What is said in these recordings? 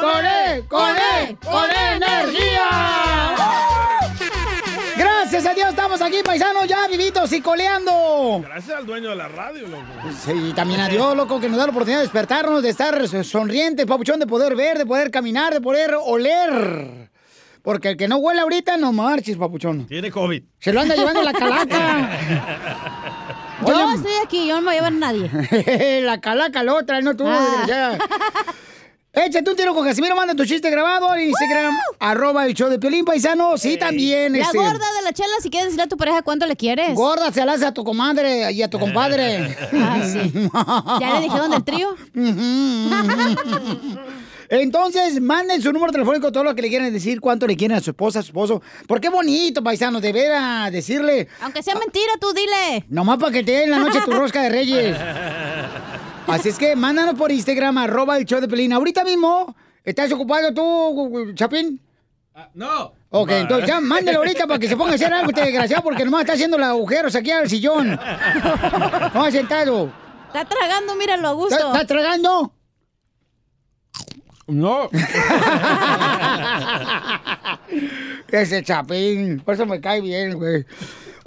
con él, con él, con energía. Gracias a Dios estamos aquí, paisanos, ya vivitos y coleando. Gracias al dueño de la radio, loco. Sí, y también a Dios, loco, que nos da la oportunidad de despertarnos, de estar sonrientes, papuchón, de poder ver, de poder caminar, de poder oler. Porque el que no huele ahorita, no marches, papuchón. Tiene COVID. Se lo anda llevando la calaca. Yo estoy aquí, yo no me voy a llevar a nadie. la calaca la otra, no tú, Ah. Échate un tiro con Casimiro, manda tu chiste grabado en Instagram, arroba el show de Piolín Paisano. Sí, también. La este, gorda de la chela, si quieres decirle a tu pareja cuánto le quieres. Gorda se la hace a tu comadre y a tu compadre. Ah, sí. ¿Ya le dijeron del trío? Entonces, manden su número telefónico, todo lo que le quieran decir, cuánto le quieren a su esposa, a su esposo. Porque bonito, paisano, de veras, decirle. Aunque sea mentira, tú dile. Nomás para que te den la noche tu rosca de reyes. Así es que mándanos por Instagram, arroba el show de Pelín. Ahorita mismo, ¿estás ocupado tú, Chapín? No. Ok, entonces ya mándelo ahorita para que se ponga a hacer algo este desgraciado porque nomás está haciendo los agujeros aquí al sillón. No ha sentado. Está tragando, míralo a gusto. ¿Está, está tragando? No. Ese chapín, por eso me cae bien, güey.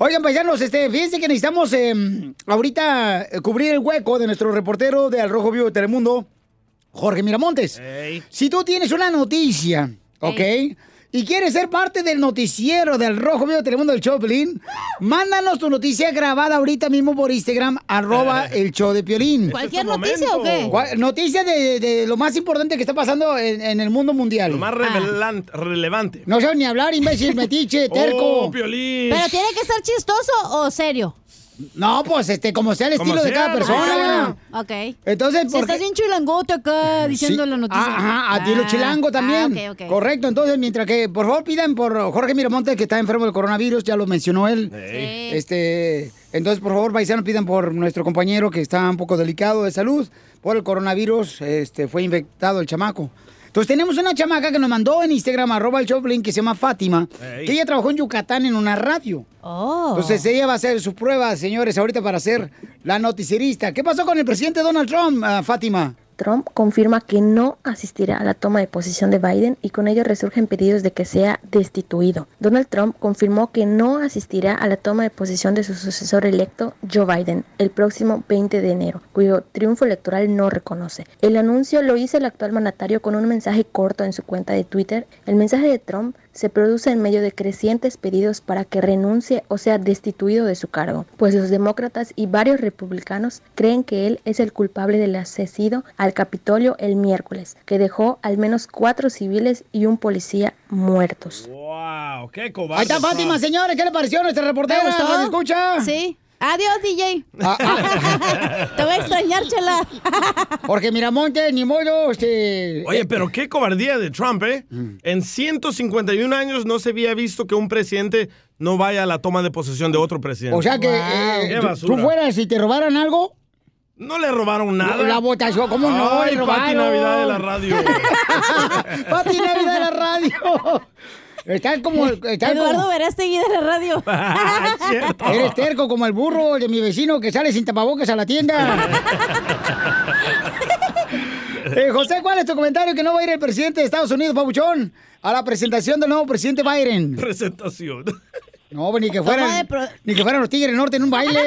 Oigan, paisanos, este, fíjense que necesitamos eh, ahorita eh, cubrir el hueco de nuestro reportero de Al Rojo Vivo de Telemundo, Jorge Miramontes. Si tú tienes una noticia, ¿ok? Y quieres ser parte del noticiero del Rojo Vivo de Telemundo del Choplin, mándanos tu noticia grabada ahorita mismo por Instagram, arroba el show de Piolín. ¿Cualquier noticia o qué? ¿Cuál- Noticia de, de lo más importante que está pasando en, en el mundo mundial. Lo más revelan- relevante. No sabes ni hablar, imbécil, metiche, terco. Oh, Piolín. ¿Pero tiene que ser chistoso o serio? No, pues este, como sea el Como estilo de sea, cada persona. Ah, ok. Entonces, Si ¿por estás bien chilangote acá diciendo Sí. la noticia. Ajá, a ti lo Ah, chilango también. ah, ok, ok. Correcto, entonces mientras que, por favor, pidan por Jorge Miramonte que está enfermo del coronavirus, ya lo mencionó él. Sí. Este, entonces, por favor, paisanos, pidan por nuestro compañero que está un poco delicado de salud por el coronavirus, este, fue infectado el chamaco. Entonces tenemos una chamaca que nos mandó en Instagram, arroba el Choplin, que se llama Fátima, que ella trabajó en Yucatán en una radio. Oh. Entonces ella va a hacer sus pruebas, señores, ahorita para ser la noticierista. ¿Qué pasó con el presidente Donald Trump, ah, Fátima? Trump confirma que no asistirá a la toma de posición de Biden y con ello resurgen pedidos de que sea destituido. Donald Trump confirmó que no asistirá a la toma de posición de su sucesor electo, Joe Biden, el próximo 20 de enero, cuyo triunfo electoral no reconoce. El anuncio lo hizo el actual mandatario con un mensaje corto en su cuenta de Twitter. El mensaje de Trump se produce en medio de crecientes pedidos para que renuncie o sea destituido de su cargo, pues los demócratas y varios republicanos creen que él es el culpable del asesino al Capitolio el miércoles, que dejó al menos cuatro civiles y un policía muertos. Wow, qué cobarde. Ahí está Fátima, señores, ¿qué le pareció a nuestra reportera? ¿Te gustó? ¿Radio escucha? Sí. Adiós, DJ. Ah, ah, Te voy a extrañar, chela. Jorge Miramonte, ni modo, este... Oye, pero qué cobardía de Trump, ¿eh? Mm. En 151 años no se había visto que un presidente no vaya a la toma de posesión de otro presidente. O sea que Wow. eh, Qué tú- basura. tú fueras si te robaran algo, no le robaron nada. la votación, ¿cómo no? Ay, le Pati? Navidad de la radio. Pati Navidad de la radio. Estás como... Estás Eduardo como Verástegui de la radio. Ah, eres terco como el burro de mi vecino que sale sin tapabocas a la tienda. Eh, José, ¿cuál es tu comentario que no va a ir el presidente de Estados Unidos, Pabuchón, a la presentación del nuevo presidente Biden? Presentación. No, pues, ni que fueran, pro- ni que fueran los Tigres del Norte en un baile.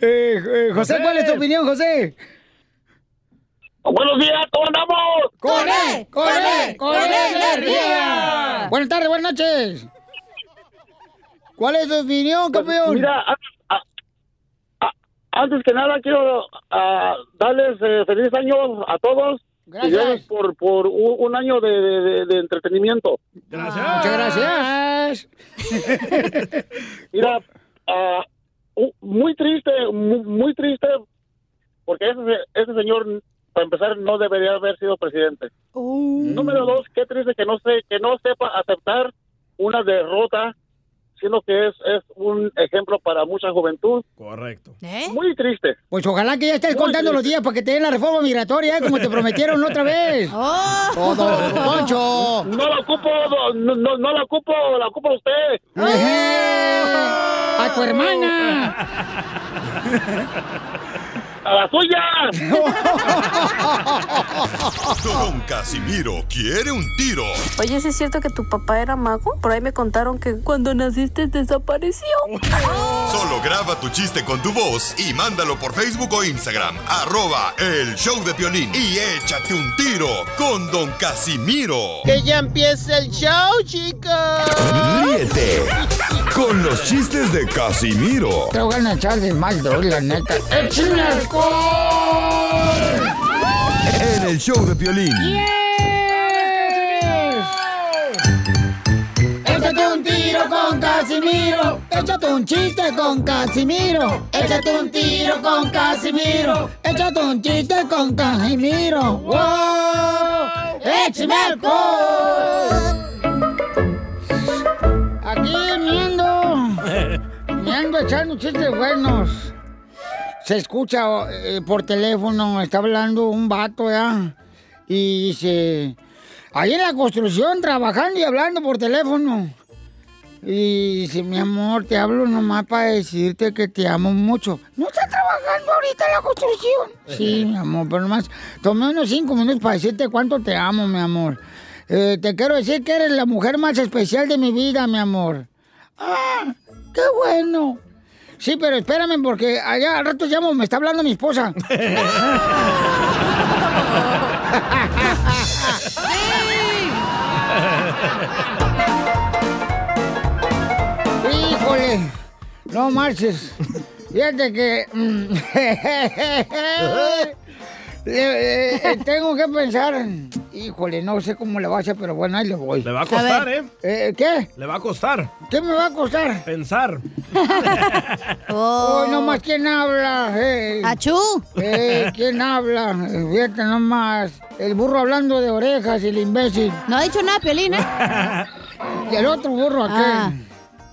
Eh, eh, José. ¿cuál es tu opinión, José? Buenos días, ¿cómo andamos? ¡Con él! ¡Con él! ¡Con él, energía! Buenas tardes, buenas noches. ¿Cuál es tu opinión, campeón? Mira, a- a- a- antes que nada quiero ah, darles eh, feliz año a todos. Gracias. Y gracias por, por un, un año de, de- de- de entretenimiento. Gracias. Muchas gracias. Mira, ah, u- muy triste, mu- muy, triste, porque ese, ese señor, para empezar, no debería haber sido presidente. Uh. Número dos, qué triste que no, sé, que no sepa aceptar una derrota sino que es, es un ejemplo para mucha juventud. Correcto. Muy triste. Pues ojalá que ya estés contando los días para que te den la reforma migratoria, ¿eh? como te prometieron otra vez. ¡Oh! Todo, Poncho. No la ocupo, no, no, no la ocupo, la ocupa usted. Ejé. A tu hermana. ¡A la suya! Don Casimiro quiere un tiro. Oye, ¿sí es cierto que tu papá era mago? Por ahí me contaron que cuando naciste desapareció. Solo graba tu chiste con tu voz y mándalo por Facebook o Instagram. Arroba el show de Piolín. Y échate un tiro con Don Casimiro. Que ya empiece el show, chicos. Ríete con los chistes de Casimiro Te voy a echar de mal, doy, la neta. ¡Échame en el show de Piolín. Échate un tiro con Casimiro. Échate un chiste con Casimiro. Échate un tiro con Casimiro. Échate un chiste con Casimiro. ¡Wow! ¡Échame alcohol! Echando chistes buenos. Se escucha eh, por teléfono, está hablando un vato ya. Y dice, ahí en la construcción trabajando y hablando por teléfono. Y dice, mi amor, te hablo nomás para decirte que te amo mucho. ¿No está trabajando ahorita en la construcción? Sí, mi amor, pero nomás tomé unos cinco minutos para decirte cuánto te amo, mi amor. Eh, te quiero decir que eres la mujer más especial de mi vida, mi amor. Ah, qué bueno. Sí, pero espérame porque allá al rato llamo, me está hablando mi esposa. Híjole, no marches. Fíjate que mm, eh, eh, tengo que pensar. Híjole, no sé cómo le va a hacer, pero bueno, ahí le voy. Le va a costar, ¿eh? Eh, ¿Qué? Le va a costar. ¿Qué me va a costar? Pensar. Oh, nomás quién habla. Eh. ¡Achú! Eh, ¿Quién habla? Eh, Fíjate nomás. El burro hablando de orejas y el imbécil. No ha dicho nada, Piolín, ¿eh? Y el otro burro, aquel. Ah.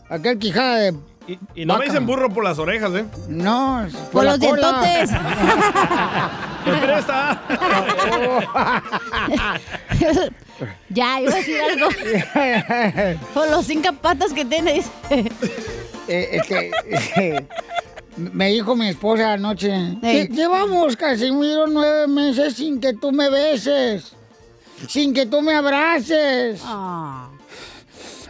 Aquel quijada de. Y, y no me dicen burro por las orejas, ¿eh? No, Por la los cola. dientotes. ¡Me presta! ya, iba a decir algo. Por los cinco patas que tiene. dice. Eh, este, eh, me dijo mi esposa anoche. "Lle- Llevamos, Casimiro, nueve meses sin que tú me beses. Sin que tú me abraces. Ah.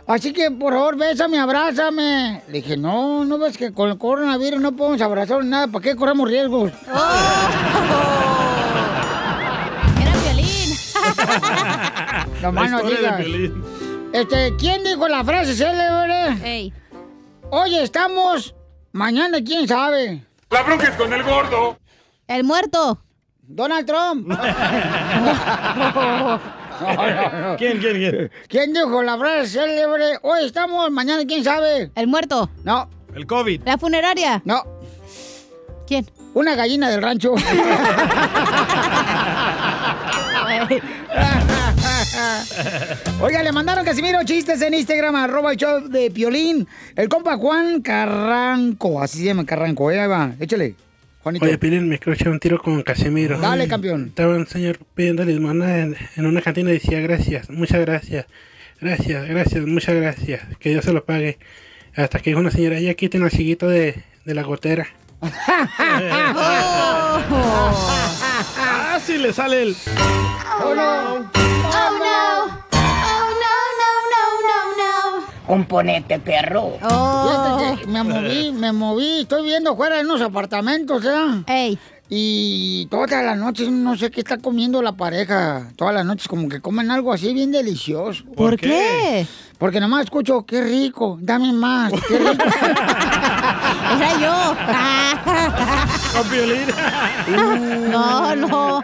Así que, por favor, bésame, abrázame. Le dije, no, no ves que con el coronavirus no podemos abrazar ni nada. ¿Para qué corremos riesgos? Era Piolín. No más no digas. Este, ¿quién dijo la frase célebre? Ey. Hoy estamos, mañana quién sabe. La bronca es con el gordo. El muerto. Donald Trump. ¿Quién, quién, quién? ¿Quién dijo la frase célebre? Hoy estamos, mañana quién sabe. El muerto. No, El COVID. La funeraria. no. ¿Quién? Una gallina del rancho. Oiga, le mandaron Casimiro chistes en Instagram, arroba el show de Piolín. El compa Juan Carranco, así se llama Carranco, eh, ahí va, échale, Juanito. Oye, Pilín, me quiero echar un tiro con Casimiro. Dale, campeón. Estaba un señor pidiendo limosna en, en una cantina y decía gracias, muchas gracias, gracias, gracias, muchas gracias, que Dios se lo pague. Hasta que dijo una señora, ya quiten el chiquito de, de la gotera. Ah, sí, le sale el. Oh. Oh, no. Oh, no, no, Componente, perro. Oh. Fíjate que me moví, me moví, estoy viendo fuera de unos apartamentos, ¿eh? Ey. Y todas las noches no sé qué está comiendo la pareja. Todas las noches como que comen algo así bien delicioso. ¿Por qué? Porque nomás escucho, qué rico, dame más, qué rico. Era yo. Con Piolín. No, no.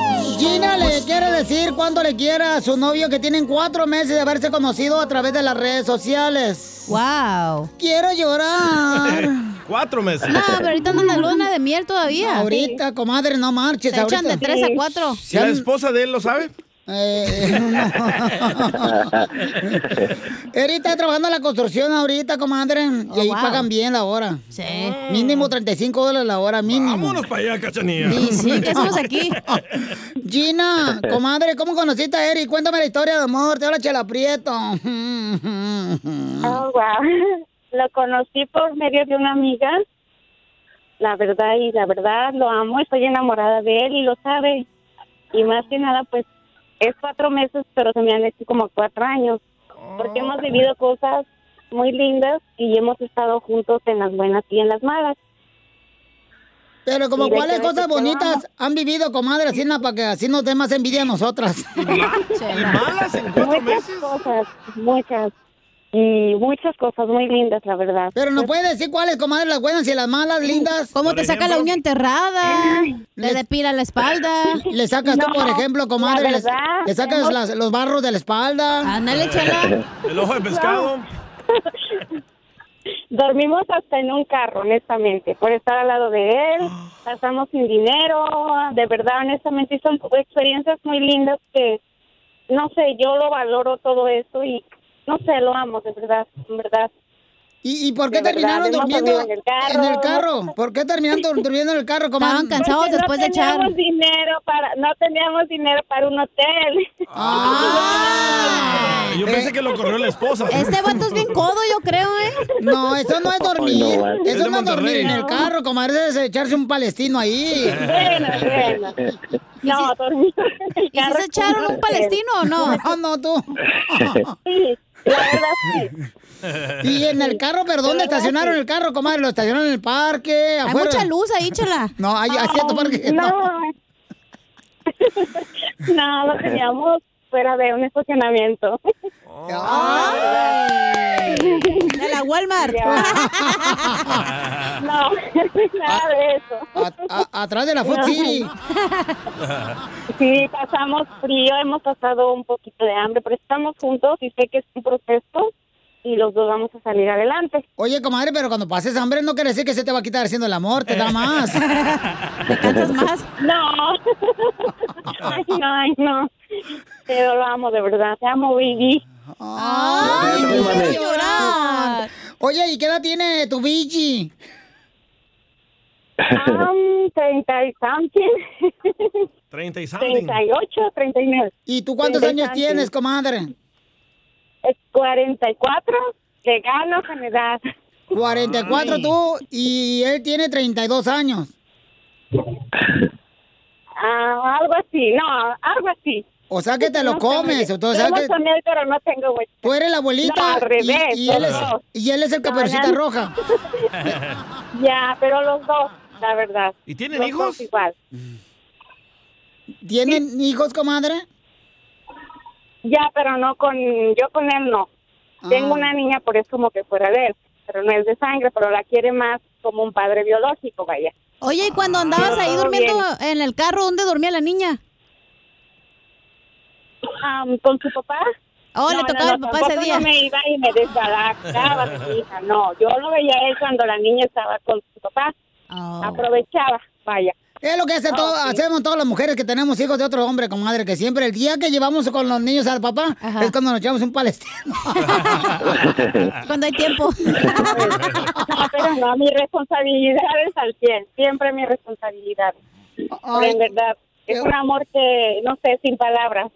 Gina le quiere decir cuánto le quiere a su novio que tienen cuatro meses de haberse conocido a través de las redes sociales. ¡Wow! Quiero llorar. Cuatro meses. No, pero ahorita andan en la luna de miel todavía. Ahorita, comadre, no marches. Se echan ahorita. de tres a cuatro. Si la esposa de él lo sabe. Eh, no. Eri está trabajando en la construcción ahorita, comadre. Y ahí wow. pagan bien la hora. Sí. Mínimo 35 dólares la hora, mínimo. Vámonos para allá, cachanilla. Sí, sí, ¿Qué hacemos aquí? Gina, comadre, ¿cómo conociste a Eri? Cuéntame la historia de amor. Te habla Chela Prieto. Oh, wow. Lo conocí por medio de una amiga. La verdad, y la verdad, lo amo. Estoy enamorada de él y lo sabe. Y más que nada, pues, es cuatro meses, pero se me han hecho como cuatro años. Porque hemos vivido cosas muy lindas y hemos estado juntos en las buenas y en las malas. Pero como Y cuáles cosas bonitas han vivido, comadre, así na, para que así nos dé más envidia a nosotras. malas en cuatro muchas meses? cosas, muchas. Y muchas cosas muy lindas, la verdad. Pero nos puede decir cuáles, comadre, las buenas y las malas, lindas. ¿Cómo te saca la uña enterrada? Le depila la espalda. Le sacas tú, por ejemplo, comadre, la le, verdad, le sacas las- los barros de la espalda. Ándale, chela. El ojo de pescado. Dormimos hasta en un carro, honestamente, por estar al lado de él. Pasamos sin dinero, de verdad, honestamente, son experiencias muy lindas que, no sé, yo lo valoro todo eso y, no sé, lo amo, de verdad, en verdad. ¿Y, y por qué De terminaron durmiendo en el carro. en el carro? ¿Por qué terminaron dur- durmiendo en el carro, comadre? Estaban cansados Porque después no de echar. teníamos dinero para, no teníamos dinero para un hotel. Ah. Yo pensé que lo corrió la esposa. Este vato es bien codo, yo creo, ¿eh? No, eso no es dormir. Ay, no, vale. Es eso de no es dormir en el carro, comadre. Es echarse un palestino ahí. bueno, bueno. No, el ¿Y si se echaron un palestino o no? No, no, tú. Sí, la verdad sí. Y en el carro, pero ¿dónde estacionaron el carro, comadre? ¿Lo estacionaron en el parque? Hay mucha luz ahí, chela. No, hay hay cierto parque. No. no, lo teníamos fuera de un estacionamiento. Ay. De la Walmart. No, nada de eso. A- a- atrás de la Food City. Sí, pasamos frío, hemos pasado un poquito de hambre, pero estamos juntos y sé que es un proceso y los dos vamos a salir adelante. Oye, comadre, pero cuando pases hambre no quiere decir que se te va a quitar haciendo el amor, te da más. ¿Te cansas más? No. Ay, no, ay, no. Pero lo amo de verdad. Te amo, baby. Ay, Ay, quiero vale. llorar. Oye, ¿y qué edad tiene tu Vigi? Um, 30 y something. 30 y something. 38, 39. ¿Y tú cuántos años something. tienes, comadre? Es 44. Le gano con edad. 44 Ay. tú y él tiene 32 años. Ah, algo así. No, algo así. O sea que te lo No comes. sé, o sea que con él, pero no tengo tú eres la abuelita No, al revés, y, y él es, todos. y él es el caperucita no. roja. Ya, pero los dos, la verdad. ¿Y tienen Los hijos? dos igual. ¿Tienen hijos, comadre? Ya, pero no con, yo con él no. Tengo Ah. una niña, por eso como que fuera de él, pero no es de sangre, pero la quiere más como un padre biológico, vaya. Oye, y cuando andabas ahí durmiendo bien. en el carro, ¿dónde dormía la niña? Am, ¿Con su papá? Oh, le tocaba al papá ese día. No me iba y me desbalacaba de mi hija, no. Yo lo veía él cuando la niña estaba con su papá. Oh. Aprovechaba, vaya. Es lo que hacen todo- sí. hacemos todas las mujeres que tenemos hijos de otro hombre, comadre, que siempre el día que llevamos con los niños al papá Ajá. es cuando nos echamos un palestino. Cuando hay tiempo. Pero no, mi responsabilidad es al 100, siempre mi responsabilidad. Pero en verdad, es un amor que, no sé, sin palabras.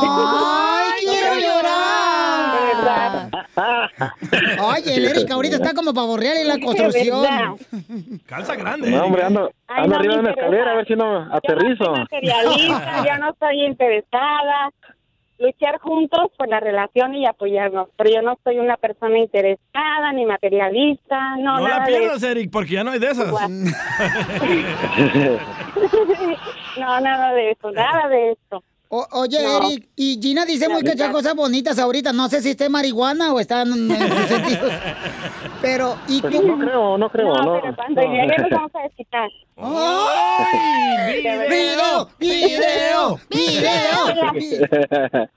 Ay, quiero De llorar. el Erika ahorita está como para borrear en la construcción. Calza grande. No, hombre, Erika. ando, Ay, ando no arriba de una escalera a ver si no Yo no aterrizo. soy materialista, yo no estoy interesada. luchar juntos por la relación y apoyarnos. Pero yo no soy una persona interesada ni materialista, no, No nada la de pierdas, Eric, porque ya no hay de esas. no, nada de eso, nada de eso. O- oye, No. Eric, y Gina dice muchas cosas bonitas ahorita. No sé si está marihuana o está en, en sus sentidos. Pero, ¿y Pues tú? no creo, no creo, no. pero cuando no. llegue nos vamos a desquitar. ¡Ay! ¡Video! ¡Video! ¡Video!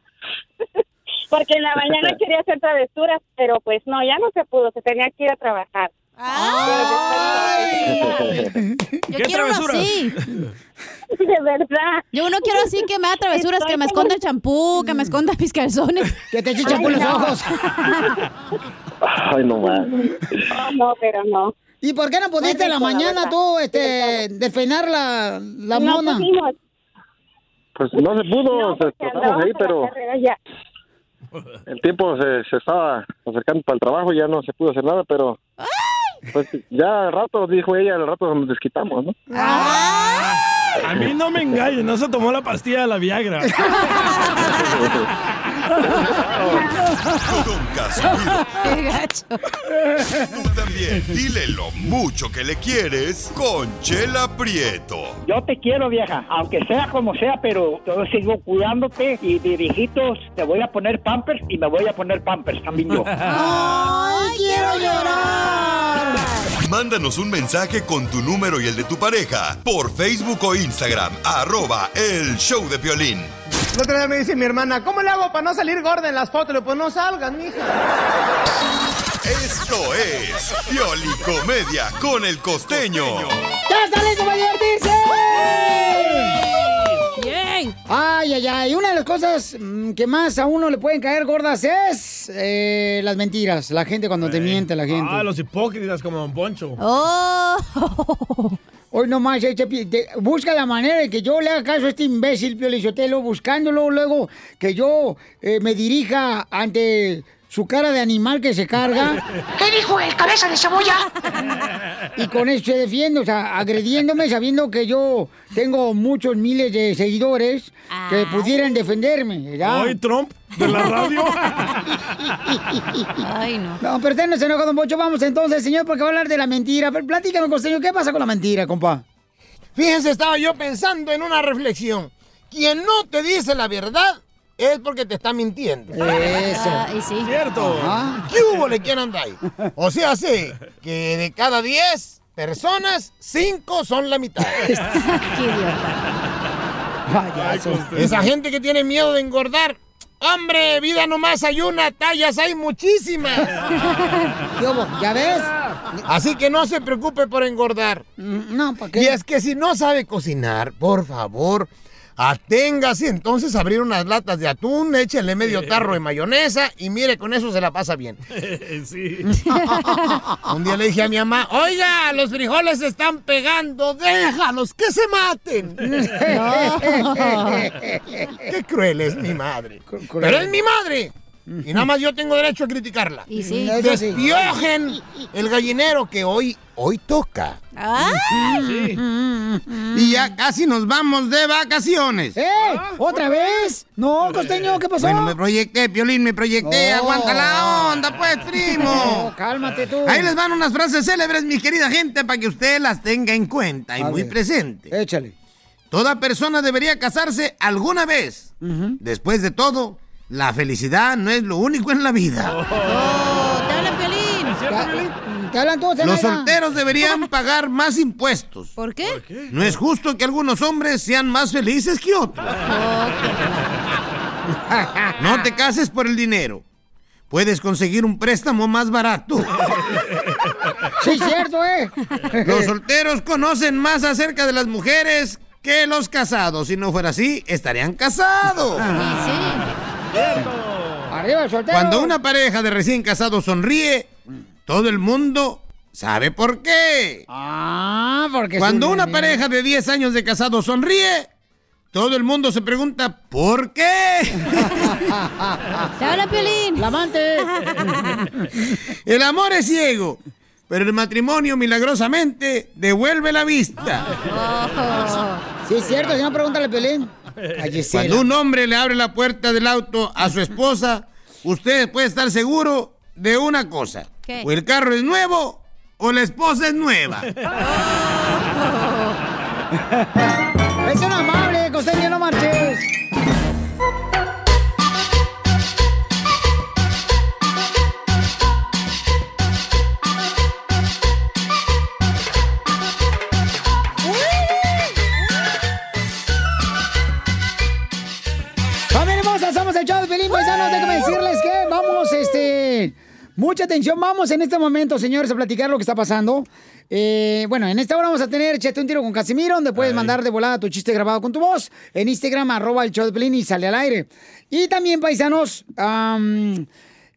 Porque en la mañana quería hacer travesuras, pero pues no, ya no se pudo, se tenía que ir a trabajar. Yo ¿Qué quiero uno así. De verdad. Yo uno quiero así que me haga travesuras, que me esconda el champú, que me esconda mis calzones. Que te eche champú en los ojos. Ay, no más. No, no, pero no. ¿Y por qué no pudiste en la la mañana verdad. tú este, despeinar la, la no mona? pudimos. Pues no se pudo, No, tratamos andábamos ahí, la pero el tiempo se, se estaba acercando para el trabajo y ya no se pudo hacer nada, pero pues ya al rato, dijo ella, al rato nos desquitamos, ¿no? A mí no me engañen, no se tomó la pastilla de la Viagra. Don Casimiro. Qué gacho. Tú también, dile lo mucho que le quieres con Chela Prieto. Yo te quiero, vieja, aunque sea como sea, pero yo sigo cuidándote y de viejitos te voy a poner pampers y me voy a poner pampers también yo. ¡Ay, quiero llorar! Mándanos un mensaje con tu número y el de tu pareja por Facebook o Instagram, arroba el show de violín. El otro día me dice mi hermana, ¿cómo le hago para no salir gorda en las fotos? Pues no salgas, mija. Esto es Piolicomedia con el costeño. ¡Ya listo para divertirse! Ay, ay, ay. Una de las cosas mm, que más a uno le pueden caer gordas es eh, las mentiras. La gente cuando te miente, la gente. Ah, los hipócritas como Don Poncho. Oh. Hoy nomás, eh, Chepi, te- busca la manera de que yo le haga caso a este imbécil, Pio Lizotelo, buscándolo luego que yo eh, me dirija ante su cara de animal que se carga. ¿Qué dijo el cabeza de cebolla? Y con eso se defiende, o sea, agrediéndome sabiendo que yo tengo muchos miles de seguidores que pudieran defenderme, ¿verdad? Hoy Trump de la radio. Ay, no. No, pero usted no se enoja, don Pocho. Vamos entonces, señor, porque va a hablar de la mentira. Pero Platícame, costeño, ¿qué pasa con la mentira, compa? Fíjense, estaba yo pensando en una reflexión. Quien no te dice la verdad es porque te está mintiendo. Eso. Ah, y sí. Cierto. Ajá. ¿Qué hubo le quién anda ahí? O sea, sí, que de cada 10 personas, 5 son la mitad. Qué idiota. Payaso. Esa gente que tiene miedo de engordar. Hombre, vida nomás hay una, tallas hay muchísimas. ¿Qué hubo? ¿Ya ves? Así que no se preocupe por engordar. Mm, No, ¿para qué? Y es que si no sabe cocinar, por favor, aténgase entonces a abrir unas latas de atún, échenle medio tarro de mayonesa y mire, con eso se la pasa bien. sí. Un día le dije a mi mamá, oiga, los frijoles se están pegando, déjalos, que se maten. Qué cruel es mi madre. Pero es mi madre. Y nada más yo tengo derecho a criticarla. Y sí. Despiojen el gallinero que hoy, hoy toca. Ay. Y ya casi nos vamos de vacaciones. ¡Eh! ¿Otra vez? No, costeño, ¿qué pasó? Bueno, me proyecté, Piolín, me proyecté. Aguanta la onda, pues, primo. No, cálmate tú. Ahí les van unas frases célebres, mi querida gente, para que usted las tenga en cuenta y A muy ver. presente. Échale. Toda persona debería casarse alguna vez. Después de todo, la felicidad no es lo único en la vida. Oh, te hablan, Piolín. ¿Te hablan todos, Los solteros deberían pagar más impuestos. ¿Por qué? No es justo que algunos hombres sean más felices que otros. No te cases por el dinero. Puedes conseguir un préstamo más barato. Sí, cierto, ¿eh? Los solteros conocen más acerca de las mujeres que los casados. Si no fuera así, estarían casados. Y sí. Arriba el soltero. Cuando una pareja de recién casados sonríe, todo el mundo sabe por qué. Ah, porque... Cuando una pareja de 10 años de casado sonríe, todo el mundo se pregunta ¿por qué? Te habla, Piolín. La amante. El amor es ciego, pero el matrimonio milagrosamente devuelve la vista. Oh. Sí, es cierto, si no, pregúntale a Pelín. A. Cuando un hombre le abre la puerta del auto a su esposa, usted puede estar seguro de una cosa. ¿Qué? O el carro es nuevo o la esposa es nueva. Mucha atención, vamos en este momento, señores, a platicar lo que está pasando. Eh, bueno, en esta hora vamos a tener Chete un tiro con Casimiro, donde puedes mandar de volada tu chiste grabado con tu voz en Instagram, arroba el show de Pelín y sale al aire. Y también, paisanos, en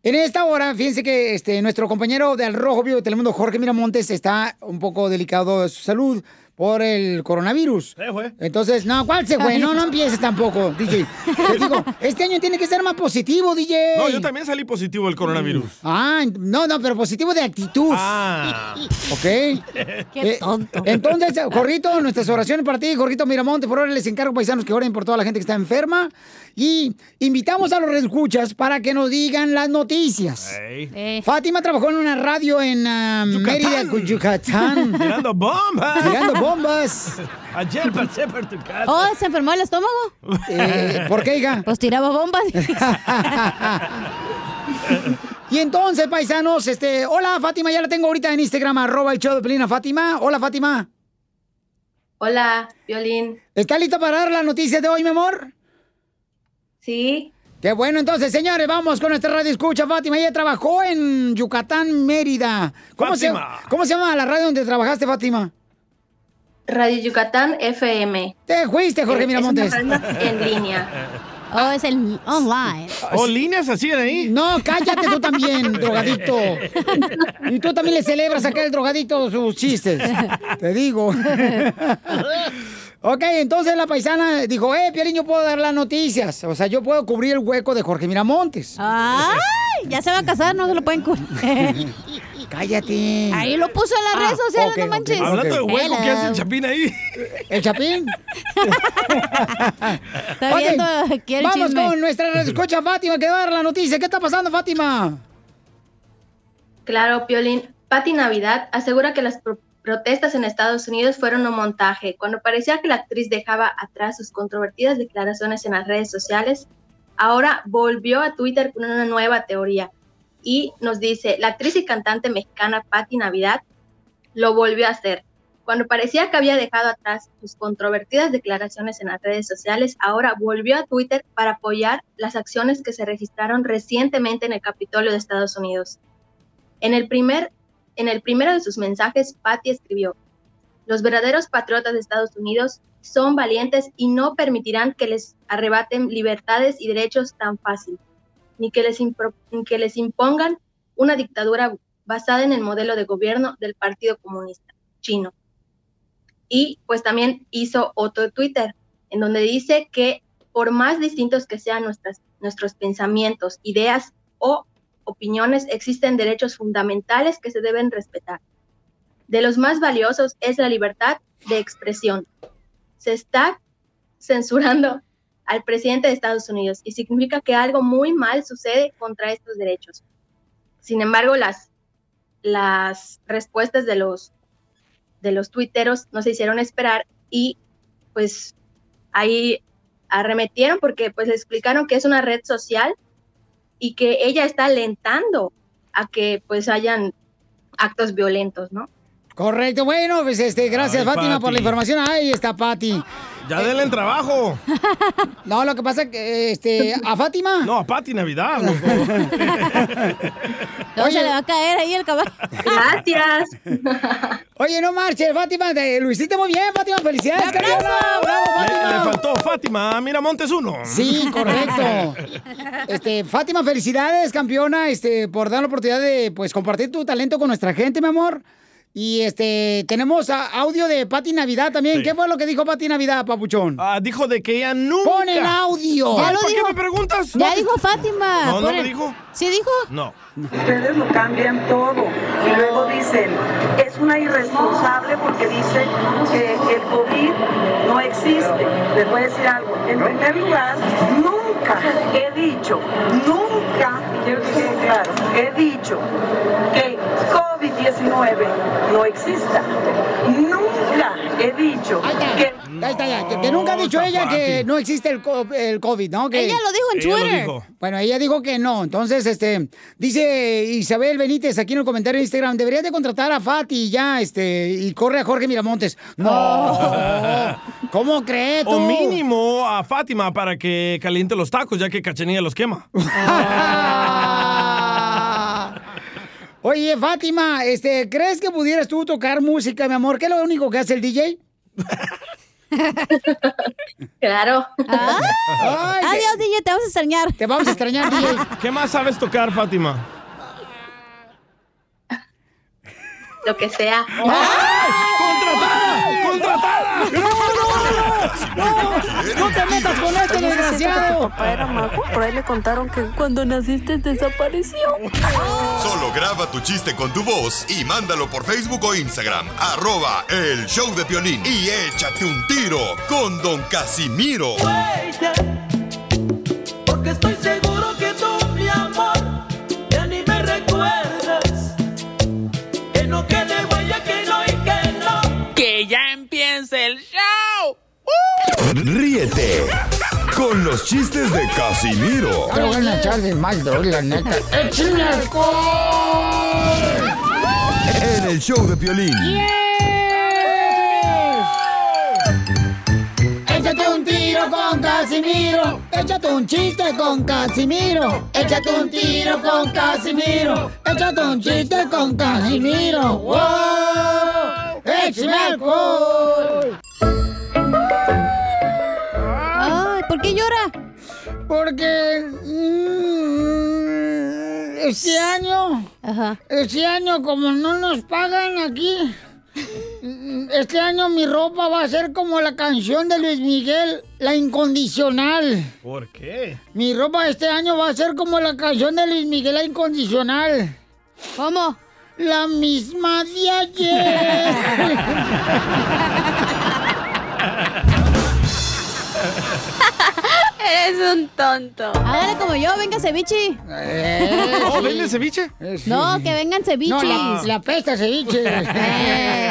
esta hora, fíjense que este, nuestro compañero del Rojo Vivo de Telemundo, Jorge Miramontes, está un poco delicado de su salud por el coronavirus. Entonces, no, ¿cuál se fue? No, no empieces tampoco, DJ. Te digo, este año tiene que ser más positivo, DJ. No, yo también salí positivo del coronavirus. Ah, no, no, pero positivo de actitud. Ah. ¿Ok? Qué tonto. entonces, Jorgito, nuestras oraciones para ti, Jorgito Miramonte, por ahora les encargo, paisanos, que oren por toda la gente que está enferma. Y invitamos a los redescuchas para que nos digan las noticias. Eh. Fátima trabajó en una radio en ah, Mérida, Yucatán. Tirando bombas. Tirando bombas. Ayer pasé por tu casa. Oh, ¿se enfermó el estómago? Eh, ¿Por qué, hija? Pues tiraba bombas. Y entonces, paisanos, este, hola Fátima, ya la tengo ahorita en Instagram, arroba el show de Pelín a Fátima. Hola Fátima. Hola, Violín. ¿Está lista para dar la noticia de hoy, mi amor? Sí. Qué bueno, entonces, señores, vamos con nuestra radio escucha, Fátima. Ella trabajó en Yucatán, Mérida. ¿Cómo se. ¿Cómo se llama la radio donde trabajaste, Fátima? Radio Yucatán FM. Te fuiste, Jorge Miramontes. en línea. Oh, es el online. ¿O líneas hacían ahí? No, cállate tú también, drogadicto. Y tú también le celebras acá el drogadicto sus chistes. Te digo. Ok, entonces la paisana dijo, eh, Piolín, yo puedo dar las noticias. O sea, yo puedo cubrir el hueco de Jorge Miramontes. ¡Ay! Ya se va a casar, no se lo pueden cubrir. Cállate. Ahí lo puso en las Ah, redes sociales, no manches. Hablando de hueco, ¿qué hace el chapín ahí? ¿El chapín? Está viendo, quiere Vamos chisme. con nuestra escucha Fátima que va a dar la noticia. ¿Qué está pasando, Fátima? Claro, Piolín. Patti Navidad asegura que las pro- protestas en Estados Unidos fueron un montaje. Cuando parecía que la actriz dejaba atrás sus controvertidas declaraciones en las redes sociales, ahora volvió a Twitter con una nueva teoría y nos dice, la actriz y cantante mexicana Patti Navidad lo volvió a hacer. Cuando parecía que había dejado atrás sus controvertidas declaraciones en las redes sociales, ahora volvió a Twitter para apoyar las acciones que se registraron recientemente en el Capitolio de Estados Unidos. En el, primer, en el primero de sus mensajes, Patty escribió, los verdaderos patriotas de Estados Unidos son valientes y no permitirán que les arrebaten libertades y derechos tan fácil, ni que les, que les impongan una dictadura basada en el modelo de gobierno del Partido Comunista chino. Y pues también hizo otro Twitter en donde dice que por más distintos que sean nuestras, nuestros pensamientos, ideas o opiniones, existen derechos fundamentales que se deben respetar. De los más valiosos es la libertad de expresión. Se está censurando al presidente de Estados Unidos y significa que algo muy mal sucede contra estos derechos. Sin embargo, las, las respuestas de los, de los tuiteros no se hicieron esperar y pues ahí arremetieron porque pues le explicaron que es una red social y que ella está alentando a que pues hayan actos violentos, ¿no? Correcto, bueno, pues este, gracias Ay, Fátima por la Pati. información. Ahí está Pati. Ya denle el trabajo. No, lo que pasa es que, este, ¿a Fátima? No, a Pati Navidad, loco. No, se le va a caer ahí el caballo. Gracias. Oye, no marches, Fátima, te- lo hiciste muy bien, Fátima, felicidades, campeona. ¡Bravo, Le, le Fátima! faltó Fátima Miramontes uno. Sí, correcto. Este, Fátima, felicidades, campeona, este, por dar la oportunidad de, pues, compartir tu talento con nuestra gente, mi amor. Y, este, tenemos a- audio de Pati Navidad también. Sí. ¿Qué fue lo que dijo Pati Navidad, papuchón? Ah, dijo de que ella nunca. ¡Pon el audio! Ya lo ¿Por dijo. qué me preguntas? Ya dijo Fátima. No, no el- dijo. ¿Sí dijo? No. Ustedes lo cambian todo y luego dicen, es una irresponsable porque dice que el COVID no existe existe. Les voy a decir algo. En primer lugar, nunca he dicho, nunca, he dicho que el COVID-19 no exista. He dicho que... Ahí está, ya, que, que nunca ha dicho ella que no existe el, co- el COVID, ¿no? Que, Ella lo dijo en Ella lo Twitter. dijo. Bueno, ella dijo que no. Entonces, este, dice Isabel Benítez aquí en el comentario de Instagram, deberías de contratar a Fati ya, este, y corre a Jorge Miramontes. No. ¿Cómo crees tú? O mínimo a Fátima para que caliente los tacos, ya que Cachanilla los quema. Oye, Fátima, este, ¿crees que pudieras tú tocar música, mi amor? ¿Qué es lo único que hace el DJ? Claro. Adiós, DJ, te vamos a extrañar. Te vamos a extrañar, DJ. ¿Qué más sabes tocar, Fátima? Lo que sea. ¡Contratada! ¡Contratada! ¡No, te metas con este desgraciado! Papá era mago, por ahí me contaron que cuando naciste desapareció. Solo graba tu chiste con tu voz y mándalo por Facebook o Instagram. Arroba el show de Piolín. Y échate un tiro con Don Casimiro. Ríete con los chistes de Casimiro Te voy a echar de mal, la neta. ¡Échame alcohol! en el show de Piolín. Échate un tiro con Casimiro. Échate un chiste con Casimiro. Échate un tiro con Casimiro. Échate un chiste con Casimiro. ¡Wow! ¡Échame alcohol! Llora? Porque mm, este año, este año como no nos pagan aquí, mm, este año mi ropa va a ser como la canción de Luis Miguel, La Incondicional. ¿Por qué? Mi ropa este año va a ser como la canción de Luis Miguel, La Incondicional. ¿Cómo? La misma de ayer. Eres un tonto. Hágale como yo, venga ceviche. ¿Oh, vende ceviche? No, que vengan ceviches. No, la, la pesta ceviche.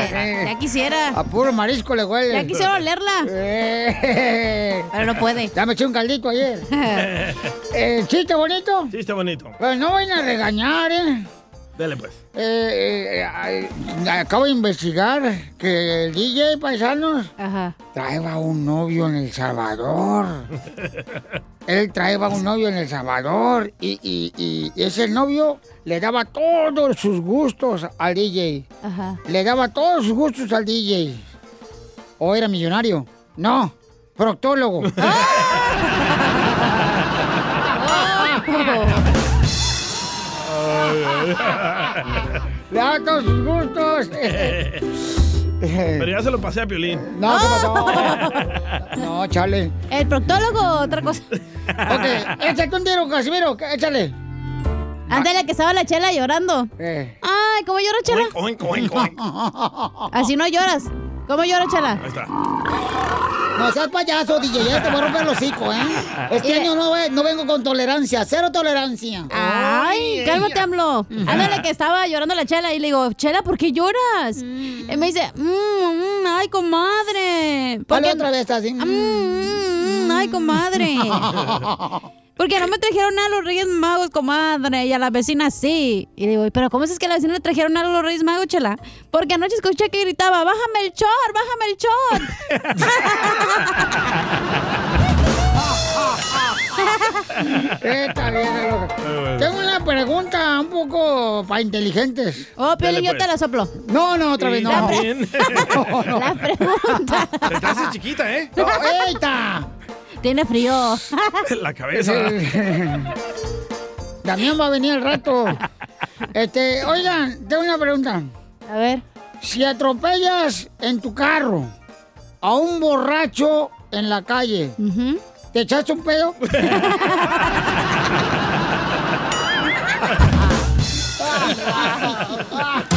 Eh, ya quisiera. A puro marisco le huele. Ya quisiera olerla. Pero no puede. Ya me eché un caldito ayer. eh, ¿Chiste bonito? Sí, está bonito. Pues no vayan a regañar, ¿eh? Dale, pues. Eh, eh, ay, acabo de investigar que el DJ Paisanos traeba un novio en El Salvador. Él traeba un novio en El Salvador y, y- y ese novio le daba todos sus gustos al DJ. Ajá. Le daba todos sus gustos al DJ. ¿O era millonario? No, proctólogo. Le daba todos sus gustos. Pero ya se lo pasé a Piolín. No, ¿qué pasó? No, chale. ¿El proctólogo o otra cosa? Ok, échate un tiro, Casimiro, échale. Ándale, que estaba la chela llorando. Eh. Ay, ¿cómo llora chela? Oink, oink, oink, Así no lloras. ¿Cómo llora chela? Ahí está. No seas payaso, DJ, ya te voy a romper el hocico, ¿eh? Este año no, ve- no vengo con tolerancia, cero tolerancia. Ay, cálmate, AMLO. Ándale, que estaba llorando la chela y le digo, chela, ¿por qué lloras? Y me dice, "Mm, mm, ay, comadre. ¿Por qué otra vez, así. Mm, mm, ay, comadre. Porque no me trajeron nada a los Reyes Magos, comadre, y a la vecina sí. Y digo, ¿pero cómo es que a la vecina le trajeron algo a los Reyes Magos, chela? Porque anoche escuché que gritaba, bájame el chor, bájame el Está bien, loco. Tengo una pregunta un poco para inteligentes. Oh, Piolín, yo te la soplo. No, no, otra vez no. La, Bien. la pregunta. Te hace chiquita, ¿eh? No, ¡Eita! Tiene frío. La cabeza. Damián va a venir al rato. Este, oigan, tengo una pregunta. A ver. Si atropellas en tu carro a un borracho en la calle, ¿te echaste un pedo?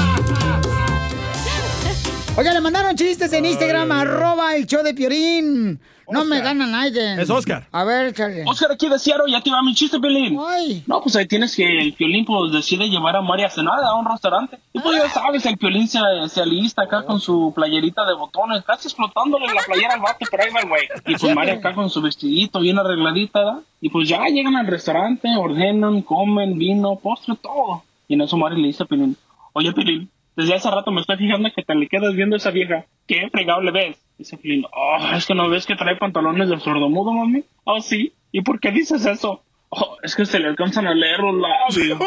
Oiga, le mandaron chistes en Instagram, arroba el show de Piorín. No me gana nadie. Es Oscar. A ver, échale. Oscar aquí de Seattle, ya te va mi chiste, Piolín. Ay. No, pues ahí tienes que el Piolín pues decide llevar a María a cenar a un restaurante. Y pues ya sabes, el Piolín se, se alista acá con su playerita de botones, casi explotándole la playera al vato, pero ahí va el güey. Y pues María acá con su vestidito bien arregladita, ¿verdad? Y pues ya llegan al restaurante, ordenan, comen, vino, postre, todo. Y en eso María le dice a Piolín, oye Piolín, desde hace rato me estoy fijando que te le quedas viendo a esa vieja. ¿Qué fregado le ves? Dice Piolín, oh, es que no ves que trae pantalones de sordomudo, mami. Oh, sí. ¿Y por qué dices eso? Oh, es que se le alcanzan a leer los labios.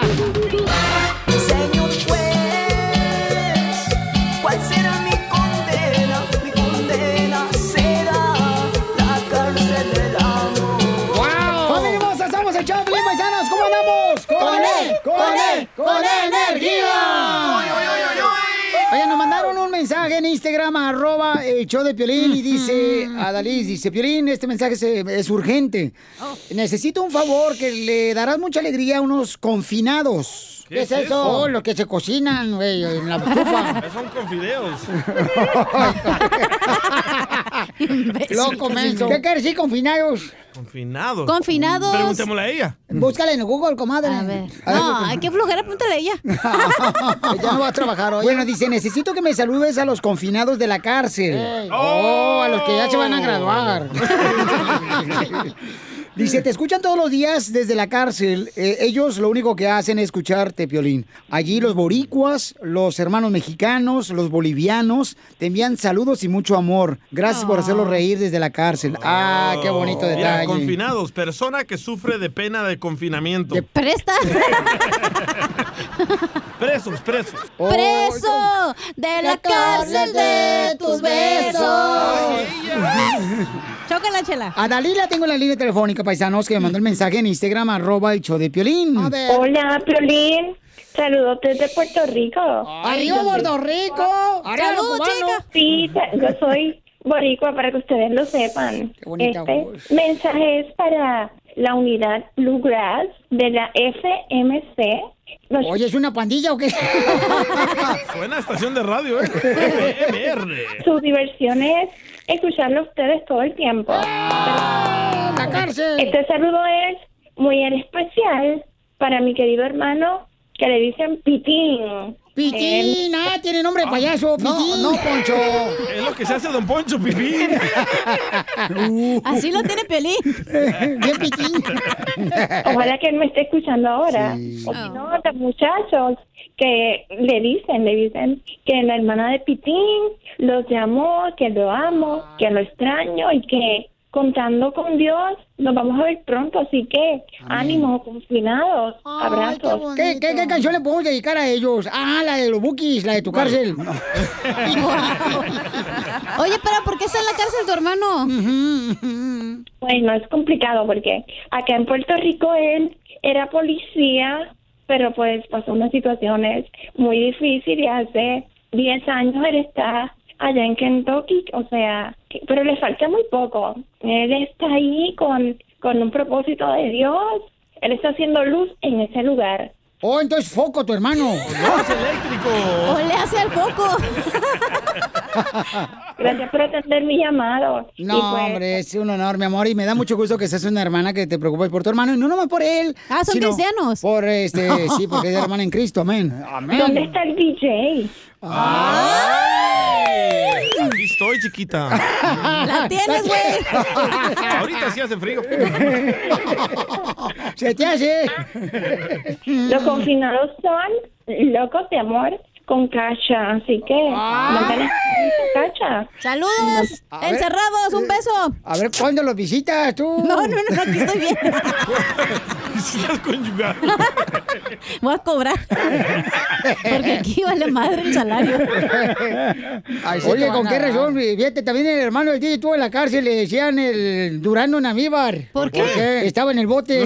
Instagram, arroba el show de Piolín, y dice, Adalís, dice, Piolín, este mensaje es, es urgente. Necesito un favor, que le darás mucha alegría a unos confinados. ¿Qué es eso? Oh, los que se cocinan, güey, en la estufa. Son con fideos. Loco, menso. ¿Qué quiere decir confinados? Confinados. Confinados. Preguntémosle a ella. Búscale en Google, comadre. A ver. No, hay que flojera, pregúntale a ella. ya no va a trabajar hoy. Bueno, dice, necesito que me saludes a los confinados de la cárcel. Oh, a los que ya se van a graduar. Dice, te escuchan todos los días desde la cárcel. Eh, ellos lo único que hacen es escucharte, Piolín. Allí los boricuas, los hermanos mexicanos, los bolivianos, te envían saludos y mucho amor. Gracias por hacerlos reír desde la cárcel. Ah, qué bonito Mira, detalle. confinados, persona que sufre de pena de confinamiento. Presta. Presos, presos. Preso de la cárcel de tus besos. Chócala, chela. A Dalila tengo en la línea telefónica, paisanos, que me mandó el mensaje en Instagram, arroba el show de Piolín. Hola, Piolín. Saludos desde Puerto Rico. ¡Arriba, Puerto Rico! ¡Arriba, ¡Saludos, cubanos! Sí, yo soy boricua para que ustedes lo sepan. bonita este voz. mensaje es para la unidad Bluegrass de la FMC. Los- Oye, ¿es una pandilla o qué? Suena a estación de radio, ¿eh? MR. Su diversión es escucharlo a ustedes todo el tiempo. Ah, ¡La cárcel! Este saludo es muy en especial para mi querido hermano que le dicen Pitín. Pitín, ah, tiene nombre de payaso, Pitín. No, Poncho. Es lo que se hace Don Poncho, pipín. Así lo tiene Pelín. Bien pitín. Ojalá que él me esté escuchando ahora. O si no, otros muchachos que le dicen, le dicen que la hermana de Pitín los llamó, que lo amo, que lo extraño y que contando con Dios nos vamos a ver pronto. Así que ánimo, confinados, abrazos. ¿Qué, qué, qué canción le podemos dedicar a ellos? Ah, la de los bookies, la de tu cárcel. Oye, pero ¿por qué está en la cárcel tu hermano? Bueno, es complicado porque acá en Puerto Rico él era policía, pero pues pasó unas situaciones muy difíciles. Hace 10 años él está allá en Kentucky, o sea, pero le falta muy poco. Él está ahí con, con un propósito de Dios. Él está haciendo luz en ese lugar. Oh, entonces foco, tu hermano. eléctrico. O le hace al foco. Gracias por atender mi llamado. No, pues, hombre, es un honor, mi amor, y me da mucho gusto que seas una hermana que te preocupes por tu hermano, y no nomás por él. Ah, son cristianos. Por este, sí, porque es hermana en Cristo, amén. Amén. ¿Dónde está el DJ? Aquí estoy, chiquita. La tienes, güey. Ahorita sí hace frío. Se te hace. Los confinados son locos de amor con cacha, así que con cacha. Saludos, A ver. encerrados, un beso. A ver, ¿cuándo los visitas tú? No, no, no, aquí estoy bien. Visitas conyugal. Voy a cobrar. Porque aquí vale madre el salario. Oye, ¿con qué razón? Fíjate, también el hermano del DJ estuvo en la cárcel, le decían el Durano Navíbar. ¿Por qué? Porque estaba en el bote.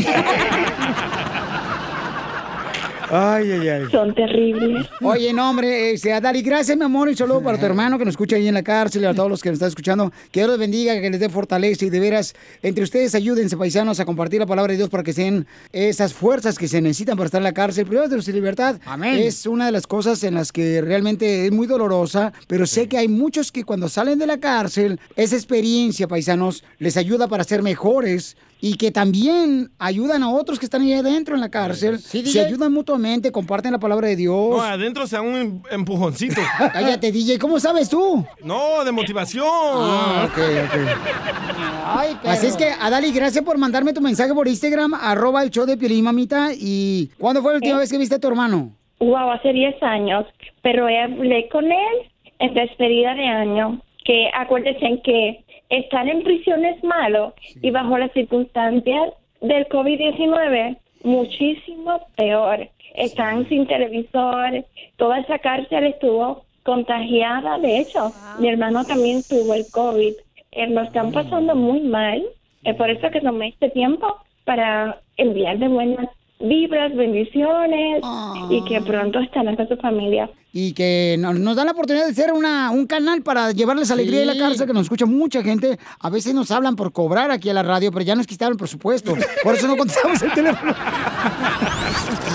Ay, ay, ay. Son terribles. Oye, no, hombre, este, Adali, gracias, mi amor, y saludo para tu hermano que nos escucha ahí en la cárcel y a todos los que nos están escuchando. Que Dios los bendiga, que les dé fortaleza y de veras, entre ustedes ayúdense, paisanos, a compartir la palabra de Dios para que sean esas fuerzas que se necesitan para estar en la cárcel. Primero de su libertad. Amén. Es una de las cosas en las que realmente es muy dolorosa, pero sé que hay muchos que cuando salen de la cárcel, esa experiencia, paisanos, les ayuda para ser mejores y que también ayudan a otros que están ahí adentro en la cárcel. se DJ. ayudan mutuamente, comparten la palabra de Dios. No, adentro se da un em- empujoncito. Cállate, DJ, ¿cómo sabes tú? No, de motivación. Ah, ok, ok. Así es que, Adali, gracias por mandarme tu mensaje por Instagram, arroba el show de Piolín, mamita. ¿Y cuándo fue la última vez que viste a tu hermano? Wow, hace 10 años, pero hablé con él en despedida de año, que acuérdense que estar en prisión es malo y bajo las circunstancias del COVID-19 muchísimo peor. Están sin televisor, toda esa cárcel estuvo contagiada, de hecho, mi hermano también tuvo el COVID. Eh, lo están pasando muy mal, es por eso que tomé este tiempo para enviarle buenas vibras, bendiciones y que pronto estarán con su familia. Y que nos, nos dan la oportunidad de ser una, un canal para llevarles alegría a la cárcel, que nos escucha mucha gente. A veces nos hablan por cobrar aquí a la radio, pero ya nos quitaron el presupuesto. Por eso no contestamos el teléfono.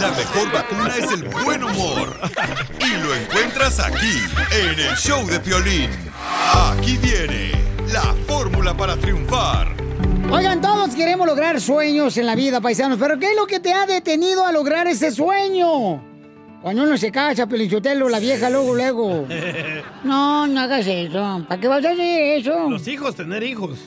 La mejor vacuna es el buen humor. Y lo encuentras aquí, en el show de Piolín. Aquí viene la fórmula para triunfar. Oigan, todos queremos lograr sueños en la vida, paisanos, pero ¿qué es lo que te ha detenido a lograr ese sueño? Cuando uno se casa, Pelichotelo, la vieja luego, luego. No, no hagas eso. ¿Para qué vas a hacer eso? Los hijos, tener hijos.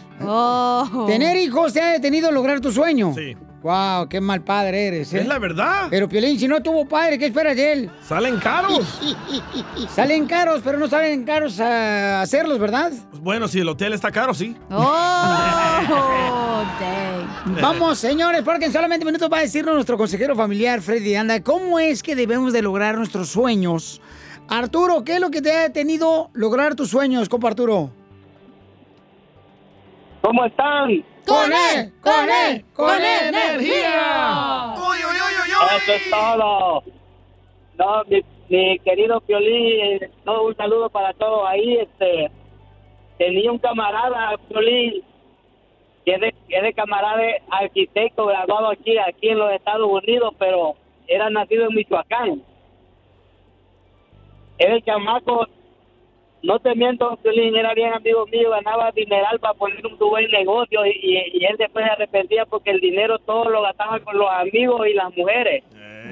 ¿Tener hijos te ha detenido a lograr tu sueño? Sí. Wow, qué mal padre eres, ¿eh? Es la verdad. Pero Piolín, si no tuvo padre, ¿qué esperas de él? Salen caros. Salen caros, pero no salen caros a hacerlos, ¿verdad? Pues bueno, si el hotel está caro, sí. Oh, dang. Vamos, señores, porque en solamente minutos va a decirnos nuestro consejero familiar, Freddy Anda, cómo es que debemos de lograr nuestros sueños. Arturo, ¿qué es lo que te ha detenido lograr tus sueños, compa Arturo? ¿Cómo están? ¡Con él! ¡Con él! ¡Con energía! Eso es todo. No, mi, mi querido Piolín, no, un saludo para todos ahí. Este, tenía un camarada, Piolín, que es de, que es de camarada de arquitecto graduado aquí, aquí en los Estados Unidos, pero era nacido en Michoacán. Era el chamaco, no te miento, Piolín, era bien amigo mío, ganaba dineral para poner un buen negocio y, y- y él después se arrepentía porque el dinero todo lo gastaba con los amigos y las mujeres.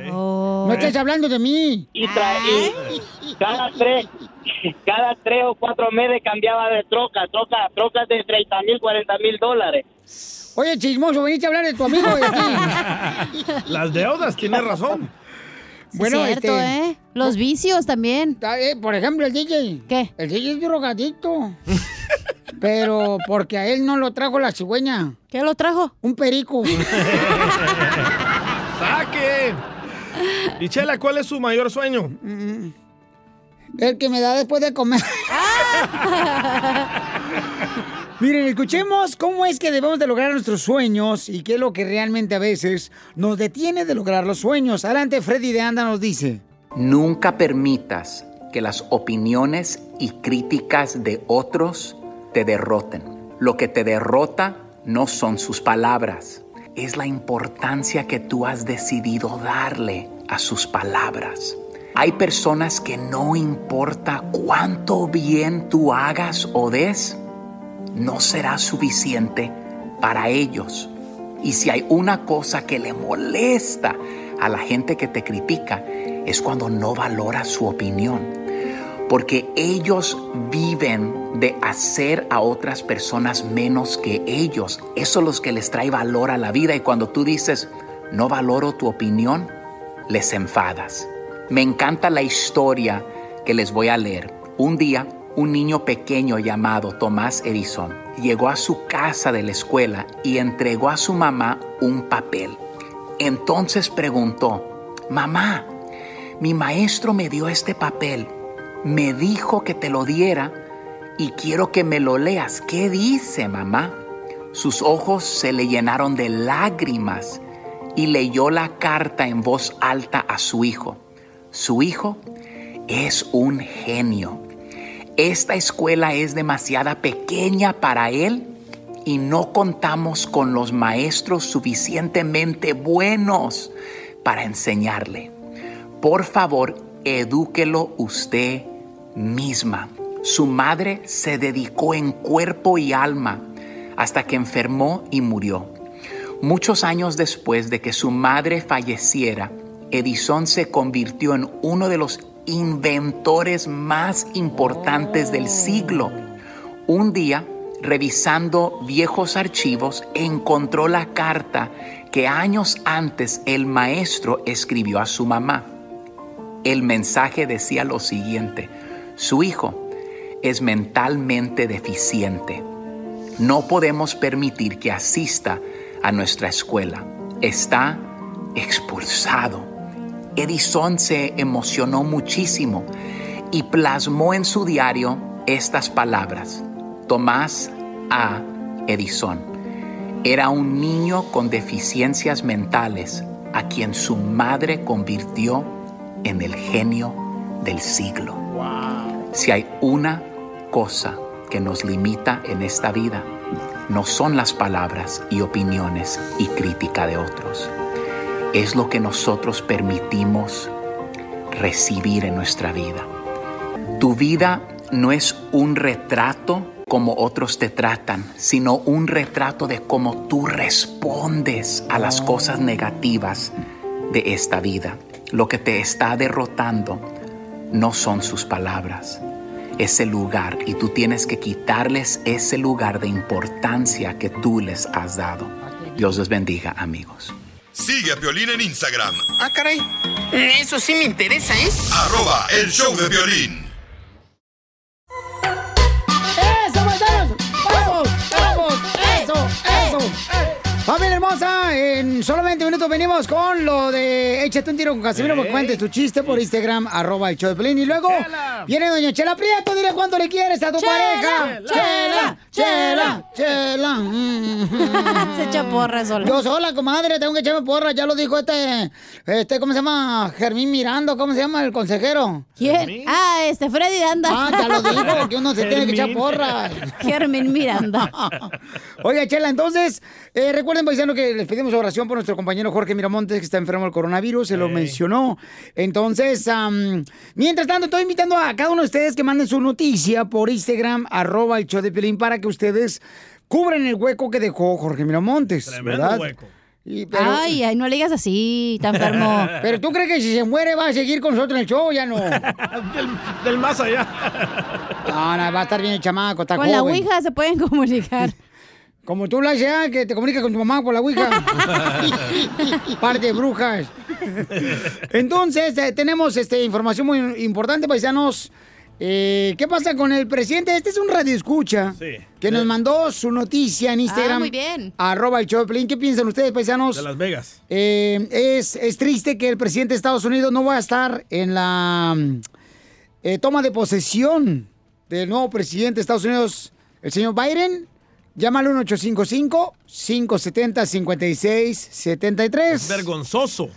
No estés hablando de mí. Y, tra- y- y cada tres cada tres o cuatro meses cambiaba de troca, troca, trocas de 30 mil, 40 mil dólares. Oye, chismoso, veniste a hablar de tu amigo de aquí. Las deudas, tienes razón. Bueno, cierto, este- ¿eh? Los vicios también. Eh, por ejemplo, el DJ. ¿Qué? El DJ es drogadicto. Pero porque a él no lo trajo la cigüeña. ¿Qué lo trajo? Un perico. ¡Saque! Y Chela, ¿cuál es su mayor sueño? El que me da después de comer. Miren, escuchemos cómo es que debemos de lograr nuestros sueños y qué es lo que realmente a veces nos detiene de lograr los sueños. Adelante, Freddy de Anda nos dice. Nunca permitas que las opiniones y críticas de otros te derroten. Lo que te derrota no son sus palabras, es la importancia que tú has decidido darle a sus palabras. Hay personas que no importa cuánto bien tú hagas o des, no será suficiente para ellos. Y si hay una cosa que le molesta a la gente que te critica, es cuando no valora su opinión. Porque ellos viven de hacer a otras personas menos que ellos. Eso es lo que les trae valor a la vida. Y cuando tú dices, no valoro tu opinión, les enfadas. Me encanta la historia que les voy a leer. Un día, un niño pequeño llamado Tomás Edison llegó a su casa de la escuela y entregó a su mamá un papel. Entonces preguntó, mamá, mi maestro me dio este papel, me dijo que te lo diera y quiero que me lo leas. ¿Qué dice, mamá? Sus ojos se le llenaron de lágrimas y leyó la carta en voz alta a su hijo. Su hijo es un genio. Esta escuela es demasiado pequeña para él y no contamos con los maestros suficientemente buenos para enseñarle. Por favor, edúquelo usted misma. Su madre se dedicó en cuerpo y alma hasta que enfermó y murió. Muchos años después de que su madre falleciera, Edison se convirtió en uno de los inventores más importantes del siglo. Un día, revisando viejos archivos, encontró la carta que años antes el maestro escribió a su mamá. El mensaje decía lo siguiente, su hijo es mentalmente deficiente. No podemos permitir que asista a nuestra escuela. Está expulsado. Edison se emocionó muchísimo y plasmó en su diario estas palabras. Tomás A. Edison era un niño con deficiencias mentales a quien su madre convirtió en el genio del siglo. Si hay una cosa que nos limita en esta vida, no son las palabras y opiniones y crítica de otros. Es lo que nosotros permitimos recibir en nuestra vida. Tu vida no es un retrato como otros te tratan, sino un retrato de cómo tú respondes a las cosas negativas de esta vida. Lo que te está derrotando no son sus palabras, ese lugar y tú tienes que quitarles ese lugar de importancia que tú les has dado. Dios los bendiga, amigos. Sigue a Piolín en Instagram, Ah, caray. Eso sí me interesa, ¿eh? arroba el show de violín. ¡Eso, paisanos! ¡Vamos! ¡Vamos! ¡Eso! ¡Eso! Familia hermosa, en solamente un minuto venimos con lo de Échate un tiro con Casimiro, porque cuentes tu chiste por Instagram, arroba el show de Pelín. Y luego viene Doña Chela Prieto, dile cuánto le quieres a tu Chela, pareja. Chela, Chela, Chela. Se echa porra sola. Yo sola, comadre, tengo que echarme porra. Ya lo dijo este, este, ¿cómo se llama? Germín Mirando, ¿cómo se llama el consejero? ¿Quién? Ah, este Freddy Anda. Ah, ya lo dijo, que uno se tiene que echar porra. Germín Miranda. Oiga, Chela, entonces, eh, recuerden, paisano, que les pedimos oración por nuestro compañero Jorge Miramontes, que está enfermo del coronavirus, se lo mencionó. Entonces, am, mientras tanto, estoy invitando a cada uno de ustedes que manden su noticia por Instagram, arroba el show de Piolín, para que ustedes cubran el hueco que dejó Jorge Miramontes, Tremendo ¿verdad? hueco. Y- pero- Ay, ay, no le digas así, tan enfermo. Pero tú crees que si se muere va a seguir con nosotros en el show, ya no. del, del más allá. No, no, va a estar bien el chamaco, está Con la joven. Ouija se pueden comunicar. Como tú la haces, ah, que te comunicas con tu mamá por la Ouija. Parte de brujas. Entonces, eh, tenemos este, información muy importante, paisanos. Eh, ¿Qué pasa con el presidente? Este es un radio escucha Sí. que nos mandó su noticia en Instagram. Ah, muy bien. Arroba el show de Pelín. ¿Qué piensan ustedes, paisanos? De Las Vegas. Eh, es, es triste que el presidente de Estados Unidos no va a estar en la eh, toma de posesión del nuevo presidente de Estados Unidos, el señor Biden. Llámalo al 1-855-570-5673. Es vergonzoso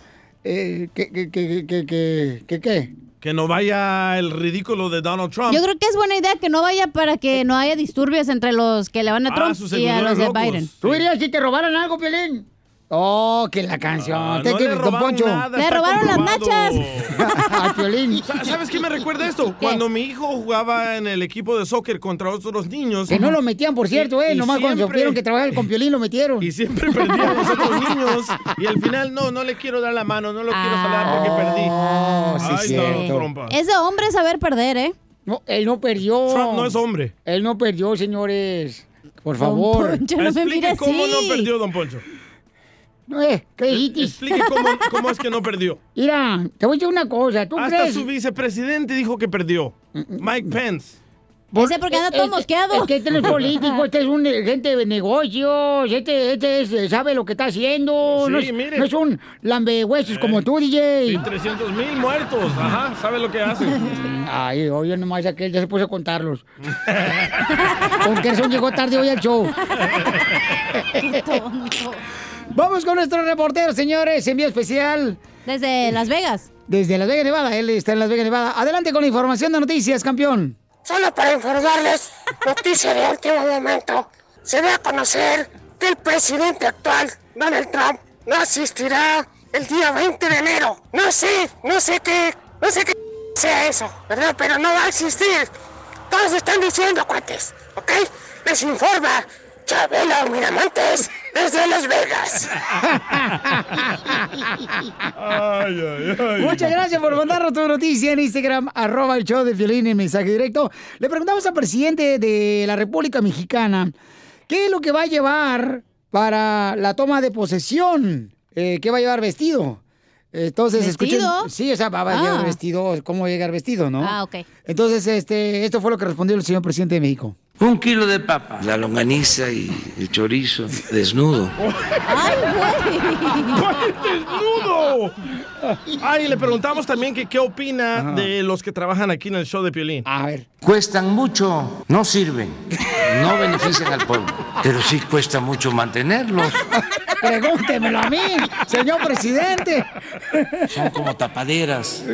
Eh, ¿qué, qué, qué, qué, qué, qué, qué? que no vaya el ridículo de Donald Trump. Yo creo que es buena idea que no vaya para que no haya disturbios entre los que le van a Ah, Trump y a los de locos. Biden. ¿Tú dirías si te robaran algo, Pelín? Oh, que la canción. Ah, Te- no que- le don robaron Poncho. nada, Le robaron las comprobado. nachas. Al Piolín. Sa- ¿Sabes qué me recuerda esto? Cuando mi hijo jugaba en el equipo de soccer contra otros niños. Que no lo metían, por cierto, ¿eh? Y- Nomás cuando siempre- supieron que trabajaba con Piolín lo metieron. Y siempre perdían los otros niños. Y al final, no, no le quiero dar la mano, no lo quiero jalar porque perdí. Oh, sí, Ay, cierto. Donald Trump. Es de hombre saber perder, ¿eh? No, él no perdió. Trump no es hombre. Él no perdió, señores. Por Don favor. Poncho, no me mire cómo así. no perdió, don Poncho. Eh, ¿Qué dijiste? Explique cómo, cómo es que no perdió. Mira, te voy a decir una cosa. ¿Tú Hasta crees? su vicepresidente dijo que perdió. Mike Pence. Ese porque anda todo Es- mosqueado. Es que este no es político, este es un eh, gente de negocios, este, este es, eh, sabe lo que está haciendo. Sí, no, es, mire. no es un lambehuesos como tú, DJ. Sí, 300 mil muertos. Ajá, sabe lo que hace. Ay, oye, nomás aquel ya se puso a contarlos. Con que eso llegó tarde hoy al show. Qué tonto. Vamos con nuestro reportero, señores. Envío especial. Desde Las Vegas. Desde Las Vegas, Nevada. Él está en Las Vegas, Nevada. Adelante con la información de noticias, campeón. Solo para informarles, noticia de último momento. Se da a conocer que el presidente actual, Donald Trump, no asistirá el día 20 de enero. No sé, no sé qué, no sé qué sea eso, ¿verdad? Pero no va a existir. Todos están diciendo, cuates, ¿ok? Les informa Chabela Miramontes desde Las Vegas. Muchas gracias por mandarnos tu noticia en Instagram, arroba el show de Violín en mensaje directo. Le preguntamos al presidente de la República Mexicana qué es lo que va a llevar para la toma de posesión. Eh, ¿Qué va a llevar vestido? Entonces, ¿Vestido? escuchen. Sí, o sea, va a Ah. llevar vestido, cómo va a llegar vestido, ¿no? Ah, ok. Entonces, este, esto fue lo que respondió el señor presidente de México. Un kilo de papa, la longaniza y el chorizo desnudo. ¡Desnudo! Ay, le preguntamos también que qué opina de los que trabajan aquí en el show de Piolín. A ver. Cuestan mucho, no sirven, no benefician al pueblo, pero sí cuesta mucho mantenerlos. Pregúntemelo a mí, señor presidente. Son como tapaderas,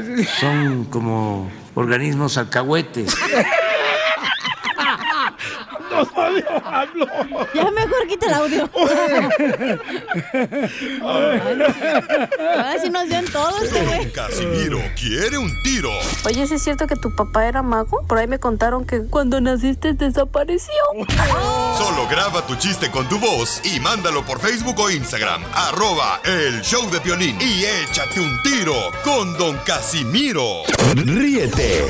son como organismos alcahuetes. Ya mejor quita el audio. Ahora sí nos dio en todo este güey. Casimiro quiere un tiro. Oye, ¿sí es cierto que tu papá era mago? Por ahí me contaron que cuando naciste desapareció. Solo graba tu chiste con tu voz y mándalo por Facebook o Instagram. Arroba el show de Piolín. Y échate un tiro con Don Casimiro. Ríete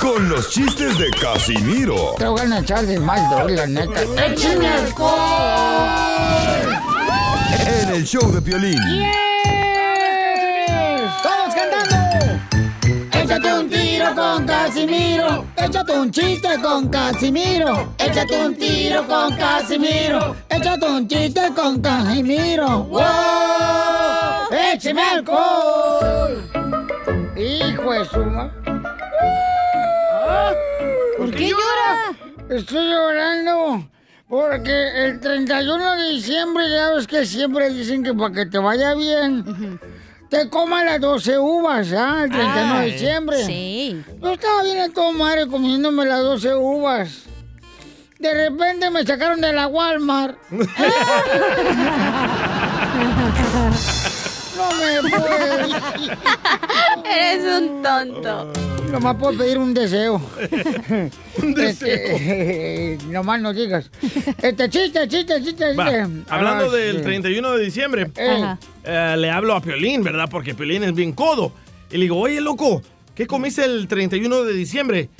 con los chistes de Casimiro Te voy a echar de mal, doy, la neta. ¡Échame alcohol! en el show de Piolín. ¡Todos cantando! Échate un tiro con Casimiro. Échate un chiste con Casimiro. Échate un tiro con Casimiro. Échate un chiste con Casimiro. ¡Wow! ¡Échame alcohol! ¡Hijo de su ¿Por qué llora? Estoy llorando porque el 31 de diciembre, ya ves que siempre dicen que para que te vaya bien, te coman las 12 uvas, ¿ah? El 31 de diciembre. sí. Yo estaba bien a todo madre comiéndome las 12 uvas. De repente me sacaron de la Walmart. No me puedo. Eres un tonto. Nomás puedo pedir un deseo. un deseo. nomás no digas. Este chiste, chiste, chiste, Va, chiste. hablando Ah, del sí. 31 de diciembre, eh, le hablo a Piolín, ¿verdad? Porque Piolín es bien codo. Y le digo, oye, loco, ¿qué comiste el 31 de diciembre?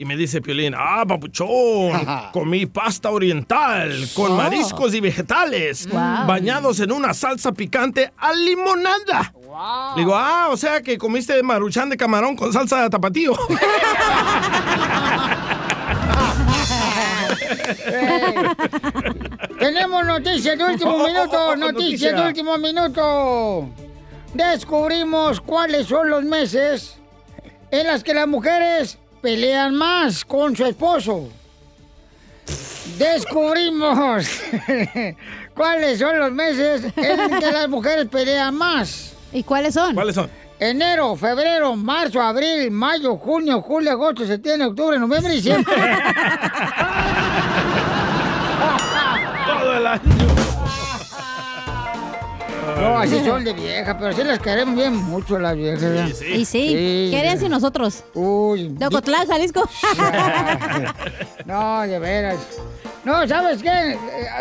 Y me dice Piolín, ah, papuchón, comí pasta oriental con Oh. mariscos y vegetales, Wow. bañados en una salsa picante a limonada. Le digo, ah, o sea que comiste maruchan de camarón con salsa de tapatío. Tenemos noticias de último Oh, minuto, noticias de último minuto. Descubrimos cuáles son los meses en las que las mujeres pelean más con su esposo. Descubrimos cuáles son los meses en que las mujeres pelean más. ¿Y cuáles son? ¿Cuáles son? Enero, febrero, marzo, abril, mayo, junio, julio, agosto, septiembre, octubre, noviembre y diciembre. Todo el año. No, así son de vieja, pero sí las queremos bien mucho las viejas. Y sí, ¿qué harían sin nosotros? Uy. De Ocotlán, Jalisco. No, de veras. No, ¿sabes qué? Eh,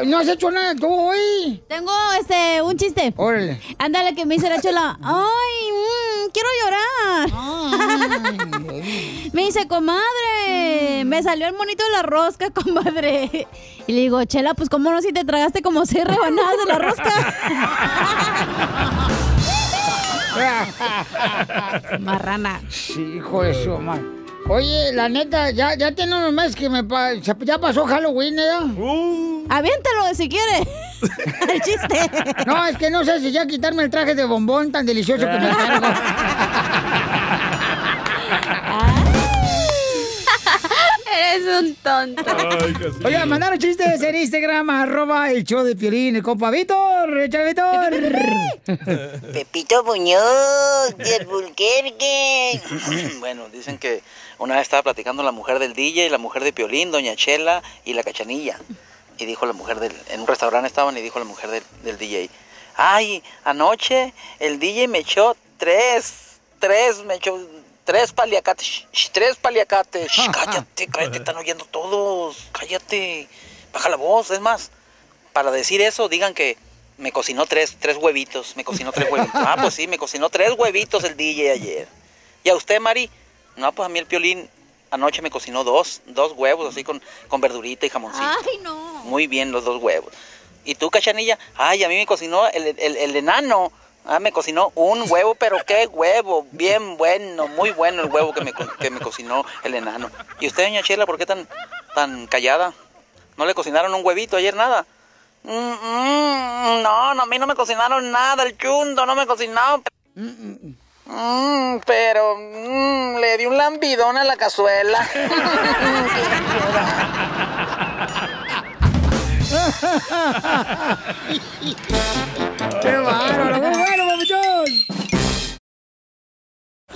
No has hecho nada tú hoy. Tengo este un chiste. Órale. Ándale, que me dice la chela. Ay, mm, quiero llorar. me dice, comadre, me salió el monito de la rosca, comadre. Y le digo, chela, pues cómo no si te tragaste como seis rebanadas de la rosca. Marrana. Sí, hijo de su madre. Oye, la neta, ya, ya tiene unos meses que me pa- ya pasó Halloween, ¿eh? Aviéntalo si quiere. el chiste. No, es que no sé si ya quitarme el traje de bombón tan delicioso que me cargo. Eres un tonto. Oiga, mandaron chistes en Instagram, arroba el show de Piolín, el compa Víctor, échale Víctor. Pepito Muñoz, del Bulquerque. bueno, dicen que una vez estaba platicando la mujer del DJ, la mujer de Piolín, Doña Chela y la Cachanilla. Y dijo la mujer del... En un restaurante estaban y dijo la mujer del, del DJ. Ay, anoche el DJ me echó tres, tres, me echó tres paliacates, tres paliacates. Sh, cállate, cállate, están oyendo todos. Cállate, baja la voz. Es más, para decir eso, digan que me cocinó tres, tres huevitos. Me cocinó tres huevitos. Ah, pues sí, me cocinó tres huevitos el DJ ayer. ¿Y a usted, Mari? No, pues a mí el piolín anoche me cocinó dos, dos huevos así con, con verdurita y jamoncito. Ay, no. Muy bien los dos huevos. ¿Y tú, cachanilla? Ay, a mí me cocinó el, el, el enano. Ah, me cocinó un huevo, pero qué huevo. Bien bueno, muy bueno el huevo que me, co- que me cocinó el enano. ¿Y usted, doña Chela, por qué tan, tan callada? ¿No le cocinaron un huevito ayer nada? Mm, mm, no, no, a mí no me cocinaron nada, el chundo no me cocinó. Mm, pero mm, le di un lambidón a la cazuela. ¡Qué bárbaro! ¡Muy bueno!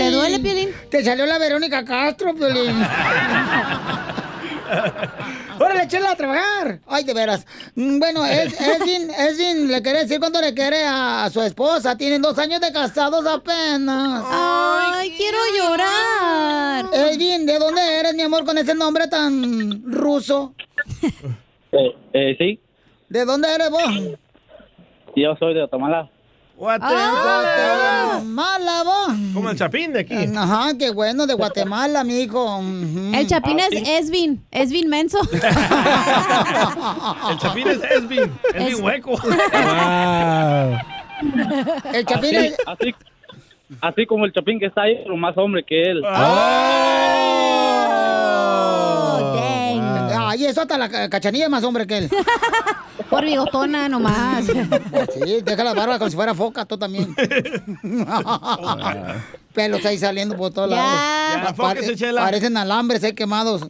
¿Te duele, Piolín? Te salió la Verónica Castro, Piolín. ¡Órale, chela a trabajar! Ay, de veras. Mm, Bueno, es, Edwin, Edwin le quiere decir cuánto le quiere a su esposa. Tienen dos años de casados apenas. Ay, quiero llorar. Edwin, ¿de dónde eres, mi amor, con ese nombre tan ruso? Eh, eh, sí, ¿De dónde eres vos? yo soy de Guatemala. Guatemala, vos. Como el chapín de aquí. Ajá, qué bueno, de Guatemala, mijo. El chapín Ah, es Esvin. Esvin menso. El chapín es Esvin. Es mi hueco. El chapín así, es... así, así como el chapín que está ahí, pero más hombre que él. Ay, eso hasta la ca- cachanilla es más hombre que él. Por bigotona nomás. Sí, deja la barba como si fuera foca, tú también. Pelos ahí saliendo por todos Ya. lados. Pare- Chela. Parecen alambres, eh, quemados.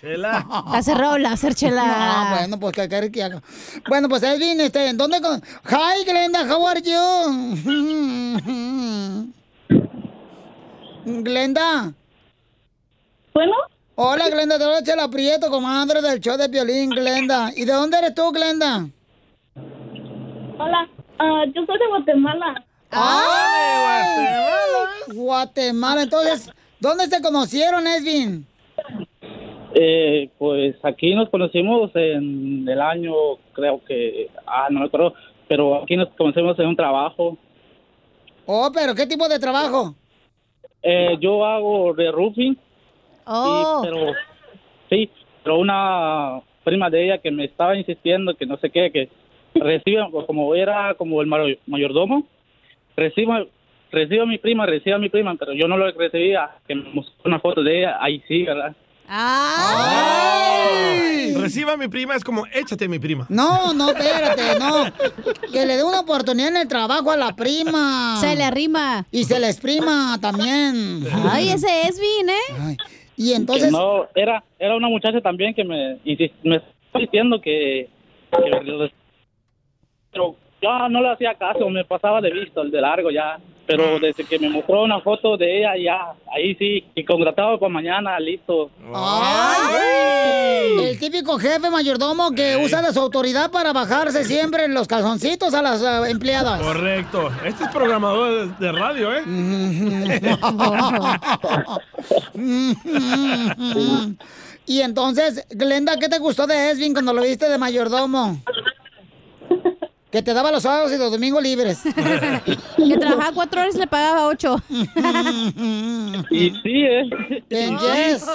Chela. Ha cerrado el láser, chela. Ah, bueno, pues que quiere que haga. Bueno, pues Edwin, este, ¿en dónde? con- Hi, Glenda, how are you? Glenda. Bueno. Hola, Glenda, te habla Chela Prieto, comadre del show de Piolín, Glenda. ¿Y de dónde eres tú, Glenda? Hola, ah, yo soy de Guatemala. ¡Ay! Guatemala. Entonces, ¿dónde se conocieron, Edwin? Eh, pues aquí nos conocimos en el año, creo que, ah, no me acuerdo, pero aquí nos conocimos en un trabajo. Oh, pero ¿qué tipo de trabajo? Eh, yo hago de roofing. Oh. y- pero, sí, pero una prima de ella que me estaba insistiendo que no sé qué, que reciba, como era como el mayor- mayordomo, reciba, reciba a mi prima, reciba a mi prima, pero yo no lo recibía, que me mostró una foto de ella, ahí sí, ¿verdad? Reciba a mi prima es como échate a mi prima. No, no, espérate, no. Que le dé una oportunidad en el trabajo a la prima. Se le arrima. Y se le exprima también. Ay, ese es bien, ¿eh? Y entonces... Que no, era, era una muchacha también que me, me estaba diciendo que, que- Pero yo no le hacía caso, me pasaba de visto, el de largo ya. Pero desde que me mostró una foto de ella, ya, ahí sí, y contratado para mañana, listo. ¡Ay! El típico jefe mayordomo que usa de su autoridad para bajarse siempre los calzoncitos a las eh, empleadas. Correcto. Este es programador de, de radio, ¿eh? y entonces, Glenda, ¿qué te gustó de Esvin cuando lo viste de mayordomo? Que te daba los sábados y los domingos libres. Que trabajaba cuatro horas y le pagaba ocho. Y sí, ¿eh? Bien, yes.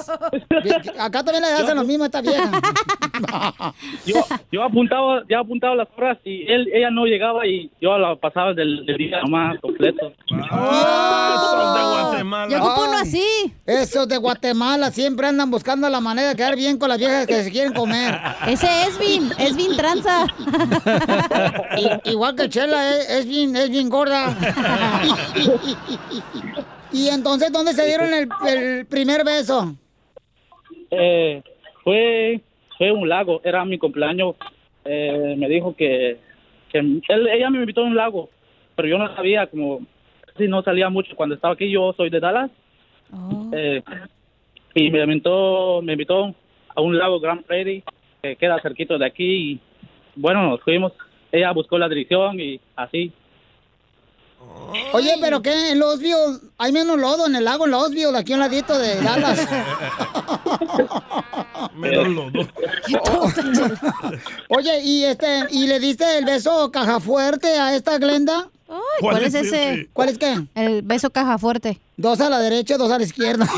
Bien, Acá también le hacen lo mismo a esta vieja. Yo, yo apuntaba, ya apuntaba las horas y él, ella no llegaba y yo la pasaba del, del día nomás completo. Yo ocupo uno así. Esos de Guatemala siempre andan buscando la manera de quedar bien con las viejas que se quieren comer. Ese es Vin, es Vin tranza. I- igual que Chela, es, es bien, es bien gorda. y entonces, ¿dónde se dieron el, el primer beso? Eh, fue, fue un lago, era mi cumpleaños. Eh, me dijo que, que él- ella me invitó a un lago, pero yo no sabía, como si no salía mucho cuando estaba aquí. Yo soy de Dallas. Eh, y me invitó, me invitó a un lago Grand Prairie que queda cerquito de aquí. Y bueno, nos fuimos. Ella buscó la dirección y así. Oye, ¿pero qué? En Losville hay menos lodo en el lago en Losville, aquí a un ladito de Dallas. Menos lodo. Oye, ¿y este y le diste el beso caja fuerte a esta Glenda? Ay, ¿cuál es ese? ¿Cuál es qué? El beso caja fuerte. Dos a la derecha, dos a la izquierda.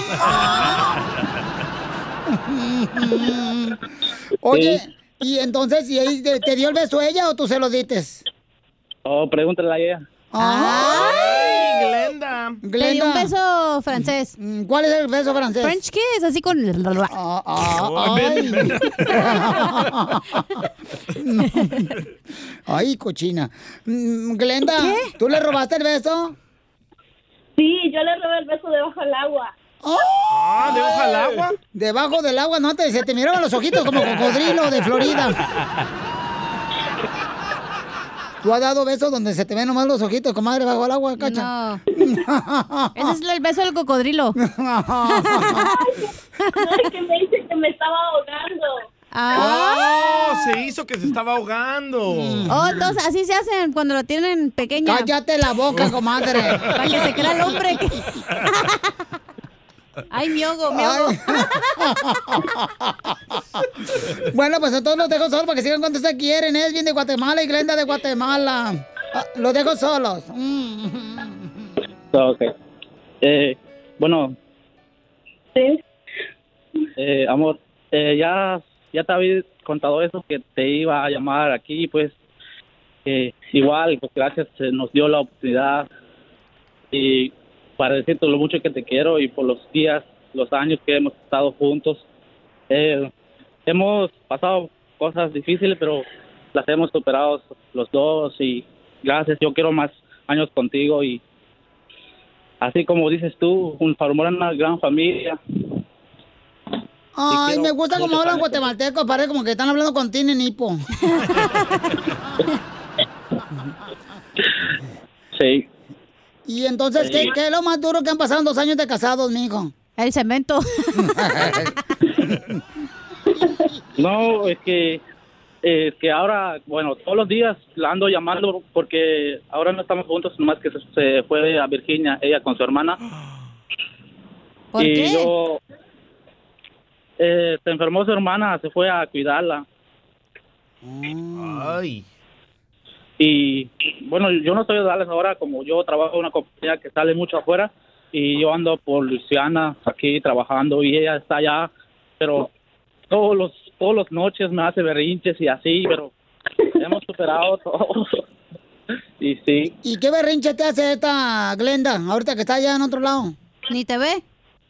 Oye, y entonces, ¿y ahí te, te dio el beso ella o tú se lo dites? Oh, pregúntale a ella. ¡Ay, Glenda! Te dio un beso francés. Mm, ¿Cuál es el beso francés? French kiss, así con... Ah, ay. Ay, cochina. Mm, Glenda, ¿tú le robaste el beso? Sí, yo le robé el beso debajo del agua. Ah, ¿debajo del agua? Debajo del agua, no te, se te miraban los ojitos como cocodrilo de Florida. ¿Tú has dado besos donde se te ven nomás los ojitos, comadre, bajo el agua, cacha? No. Ese es el beso del cocodrilo. No, es que me dice que me estaba ahogando. ¡Oh! Se hizo que se estaba ahogando. Oh, entonces así se hacen cuando lo tienen pequeña. Cállate la boca, comadre. Para que se crea el hombre. que- Ay, mi hogo, mi hogo. Bueno, pues entonces los dejo solos para que sigan cuando se quieren. Es bien de Guatemala y Glenda de Guatemala. Ah, Los dejo solos. Mm. Ok. Eh, bueno. Sí. Eh, amor, eh, ya, ya te había contado eso, que te iba a llamar aquí, pues, eh, igual, pues gracias, se nos dio la oportunidad y para decirte lo mucho que te quiero y por los días, los años que hemos estado juntos. Eh, hemos pasado cosas difíciles, pero las hemos superado los dos y gracias, yo quiero más años contigo y así como dices tú, un, formar una gran familia. Ay, me gusta como muchos hablan guatemaltecos, parece como que están hablando con Tini Nipo. Sí. Y entonces, ¿qué, Sí. qué es lo más duro que han pasado en dos años de casados, mijo? El cemento. No, es que es que ahora, bueno, todos los días la ando llamando porque ahora no estamos juntos, nomás que se, se fue a Virginia, ella con su hermana. ¿Por y qué? yo eh, se enfermó su hermana, se fue a cuidarla. Ay. Y bueno, yo no estoy de Dallas ahora, como yo trabajo en una compañía que sale mucho afuera y yo ando por Luisiana aquí trabajando y ella está allá, pero todos los todas las noches me hace berrinches y así, pero hemos superado todo. y sí, ¿Y qué berrinche te hace esta Glenda, ahorita que está allá en otro lado? Ni te ve.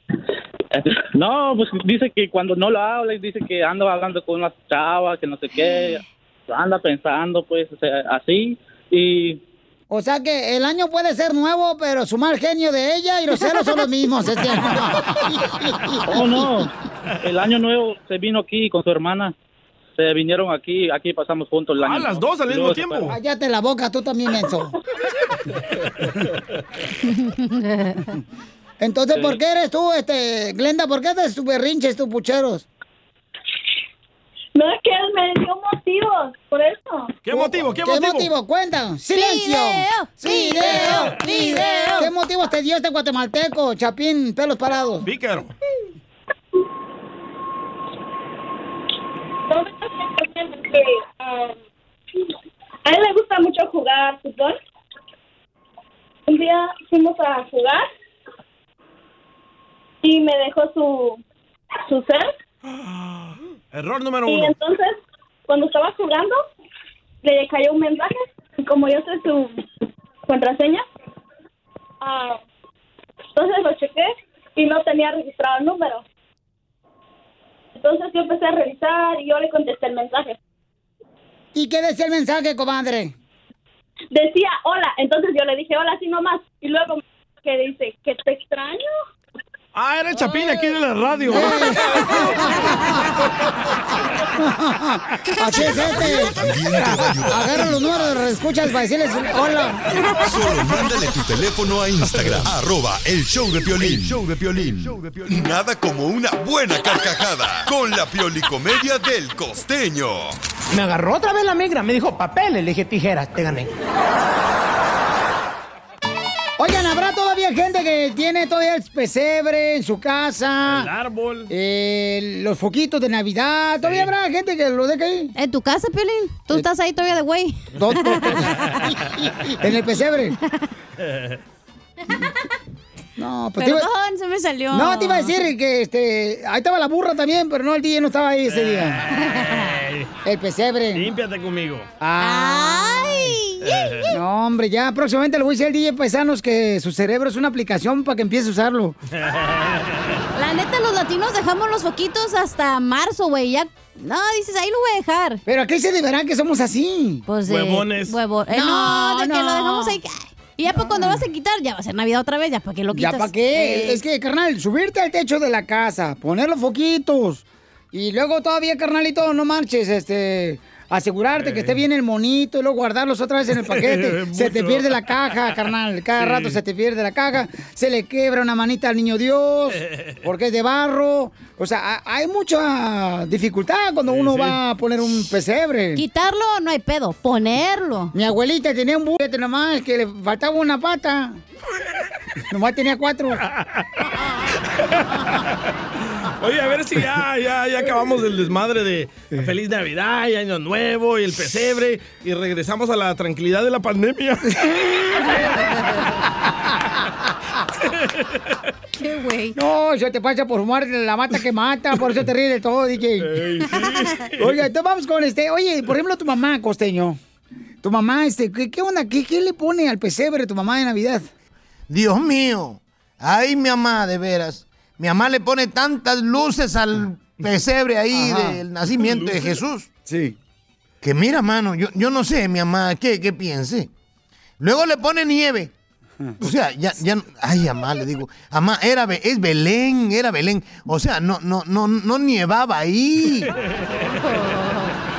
no, pues dice que cuando no lo habla, dice que ando hablando con una chava, que no sé qué, anda pensando, pues, o sea, así. Y O sea que el año puede ser nuevo, pero su mal genio de ella y los celos son los mismos este año. Oh, no. El año nuevo se vino aquí con su hermana. Se vinieron aquí, aquí pasamos juntos el año. Ah, las dos al mismo tiempo. Cállate la boca, tú también, menso. Entonces, Sí. ¿por qué eres tú, este, Glenda? ¿Por qué haces tus berrinches, tus pucheros? No, es que él me dio motivos, por eso. ¿Qué motivo? ¿Qué, ¿Qué motivo? Cuenta. ¡Silencio! Video, video. ¿Qué motivos te dio este guatemalteco, Chapín, pelos parados? Pícaro. que, ah, A él le gusta mucho jugar fútbol. Un día fuimos a jugar y me dejó su, su cel. Error número Y uno. entonces, cuando estaba jugando, le cayó un mensaje. Y como yo sé su contraseña, ah, entonces lo chequé y no tenía registrado el número. Entonces yo empecé a revisar y yo le contesté el mensaje. ¿Y qué decía el mensaje, comadre? Decía hola, entonces yo le dije hola así nomás. Y luego que dice que te extraño. Ah, era el Chapín aquí de la radio. Así es, este. Agarra los números de escuchas para decirles hola. Solo mándale tu teléfono a Instagram, arroba el show de Piolín. show de Piolín. Nada como una buena carcajada con la piolicomedia del costeño. Me agarró otra vez la migra, me dijo papeles, le dije tijeras, te gané. Oigan, ¿habrá todavía gente que tiene todavía el pesebre en su casa? El árbol. Eh, los foquitos de Navidad. ¿Todavía habrá gente que lo deje ahí? ¿En tu casa, Piolín? ¿Tú estás ahí todavía de güey? En el pesebre. No, pues te iba- Perdón, se me salió. No, te iba a decir que este, ahí estaba la burra también, pero no, el DJ no estaba ahí ese día. El pesebre. Límpiate conmigo. ¡Ay! No, hombre, ya próximamente le voy a decir al DJ Paisanos que su cerebro es una aplicación para que empiece a usarlo. La neta, los latinos dejamos los foquitos hasta marzo, güey. Ya. No, dices, ahí lo voy a dejar. Pero aquí se deberá que somos así. Pues de. Huevones. Huevo- eh, no, No, de que lo dejamos ahí. Y ya para cuando vas a quitar, ya va a ser Navidad otra vez, ya para qué lo quitas. ¿Ya para qué? Eh, Es que, carnal, subirte al techo de la casa, poner los foquitos y luego todavía, carnalito, no marches, este... Asegurarte que esté bien el monito y luego guardarlos otra vez en el paquete. se te pierde la caja, carnal. Cada Sí. rato se te pierde la caja. Se le quebra una manita al niño Dios porque es de barro. O sea, ha- hay mucha dificultad cuando uno sí. va a poner un pesebre. Quitarlo no hay pedo, ponerlo. Mi abuelita tenía un buquete nomás que le faltaba una pata. nomás tenía cuatro. Oye, a ver si ya, ya, ya acabamos el desmadre de Feliz Navidad y Año Nuevo y el pesebre y regresamos a la tranquilidad de la pandemia. Qué güey. No, eso te pasa por fumar la mata que mata, por eso te ríes de todo, DJ. Oiga, entonces vamos con este. Oye, por ejemplo, tu mamá, costeño. Tu mamá, este, ¿qué, qué onda? ¿Qué, ¿Qué le pone al pesebre tu mamá de Navidad? Dios mío. Ay, mi mamá, de veras. Mi mamá le pone tantas luces al pesebre ahí Ajá. del nacimiento de Jesús. Sí. Que mira, mano, yo, yo no sé, mi mamá, ¿qué, qué piense. Luego le pone nieve. O sea, ya, ya, ay, mamá, le digo, mamá, era, es Belén, era Belén. O sea, no, no, no, no nievaba ahí.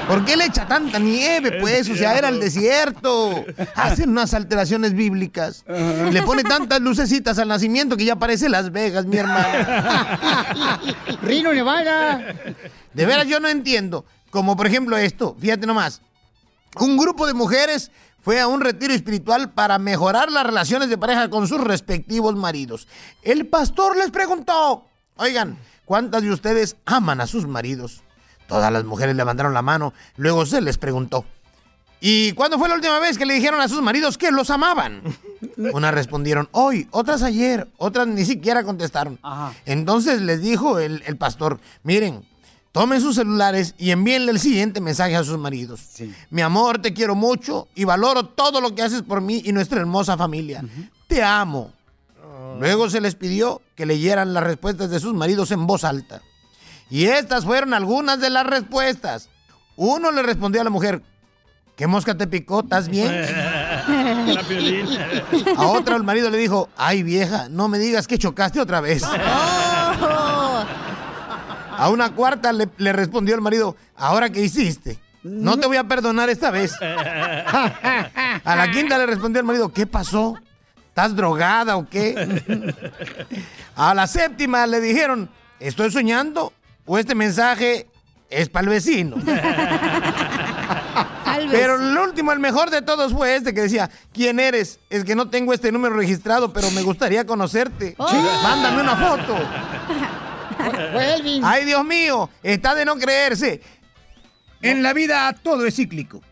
¿Por qué le echa tanta nieve, pues? O sea, era el desierto. Hacen unas alteraciones bíblicas. Le pone tantas lucecitas al nacimiento que ya parece Las Vegas, mi hermano. Rino Nevada. De veras, yo no entiendo. Como por ejemplo esto, fíjate nomás. Un grupo de mujeres fue a un retiro espiritual para mejorar las relaciones de pareja con sus respectivos maridos. El pastor les preguntó, oigan, ¿cuántas de ustedes aman a sus maridos? Todas las mujeres levantaron la mano, luego se les preguntó, ¿y cuándo fue la última vez que le dijeron a sus maridos que los amaban? Unas respondieron hoy, otras ayer, otras ni siquiera contestaron. Entonces les dijo el, el pastor, miren, tomen sus celulares y envíenle el siguiente mensaje a sus maridos. Mi amor, te quiero mucho y valoro todo lo que haces por mí y nuestra hermosa familia. Te amo. Luego se les pidió que leyeran las respuestas de sus maridos en voz alta. Y estas fueron algunas de las respuestas. Uno le respondió a la mujer, ¿qué mosca te picó? ¿Estás bien? A otra el marido le dijo, ay vieja, no me digas que chocaste otra vez. A una cuarta le, le respondió el marido, ¿ahora qué hiciste? No te voy a perdonar esta vez. A la quinta le respondió el marido, ¿qué pasó? ¿Estás drogada o qué? A la séptima le dijeron, ¿estoy soñando? ¿O este mensaje es para el vecino? Pero el último, el mejor de todos fue este que decía, ¿quién eres? Es que no tengo este número registrado, pero me gustaría conocerte. Mándame una foto. Ay, Dios mío, está de no creerse. En la vida todo es cíclico.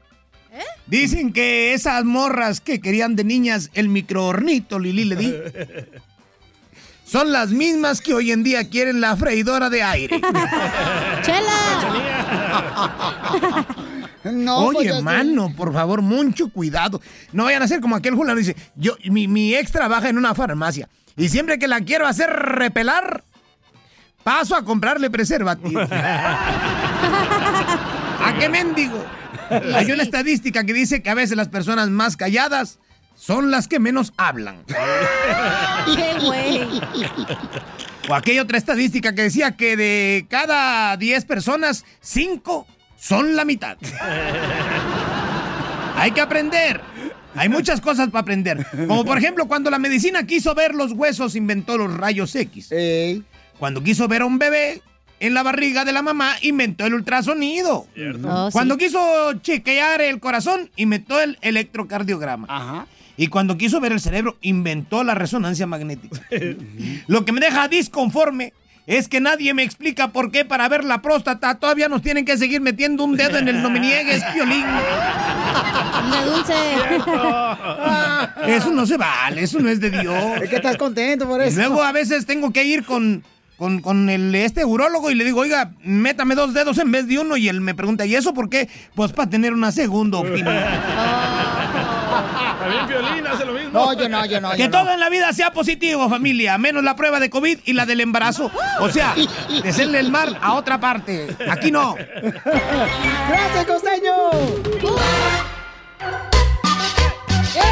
Dicen que esas morras que querían de niñas el microhornito, Lili le di, son las mismas que hoy en día quieren la freidora de aire. No, Oye, pues, así- mano, por favor, mucho cuidado. No vayan a ser como aquel fulano dice, yo, mi, mi ex trabaja en una farmacia y siempre que la quiero hacer repelar, paso a comprarle preservativo. ¿A qué mendigo? Hay una estadística que dice que a veces las personas más calladas son las que menos hablan. ¡Qué güey! O aquella otra estadística que decía que de cada 10 personas, 5 son la mitad. Hay que aprender. Hay muchas cosas para aprender. Como por ejemplo, cuando la medicina quiso ver los huesos, inventó los rayos X. Cuando quiso ver a un bebé en la barriga de la mamá, inventó el ultrasonido. Oh, sí. Cuando quiso chequear el corazón, inventó el electrocardiograma. Y cuando quiso ver el cerebro, inventó la resonancia magnética. Lo que me deja disconforme es que nadie me explica por qué para ver la próstata todavía nos tienen que seguir metiendo un dedo en el no me niegues, piolín. De dulce. Eso no se vale, eso no es de Dios. Es que estás contento por Y eso. luego a veces tengo que ir con, con, con el, este urólogo y le digo, oiga, métame dos dedos en vez de uno. Y él me pregunta, ¿y eso por qué? Pues para tener una segunda opinión. También Piolín hace lo mismo. No, yo no, yo no. que yo todo no. en la vida sea positivo, familia, menos la prueba de COVID y la del embarazo. O sea, de serle el mar a otra parte. Aquí no. ¡Gracias, costeño!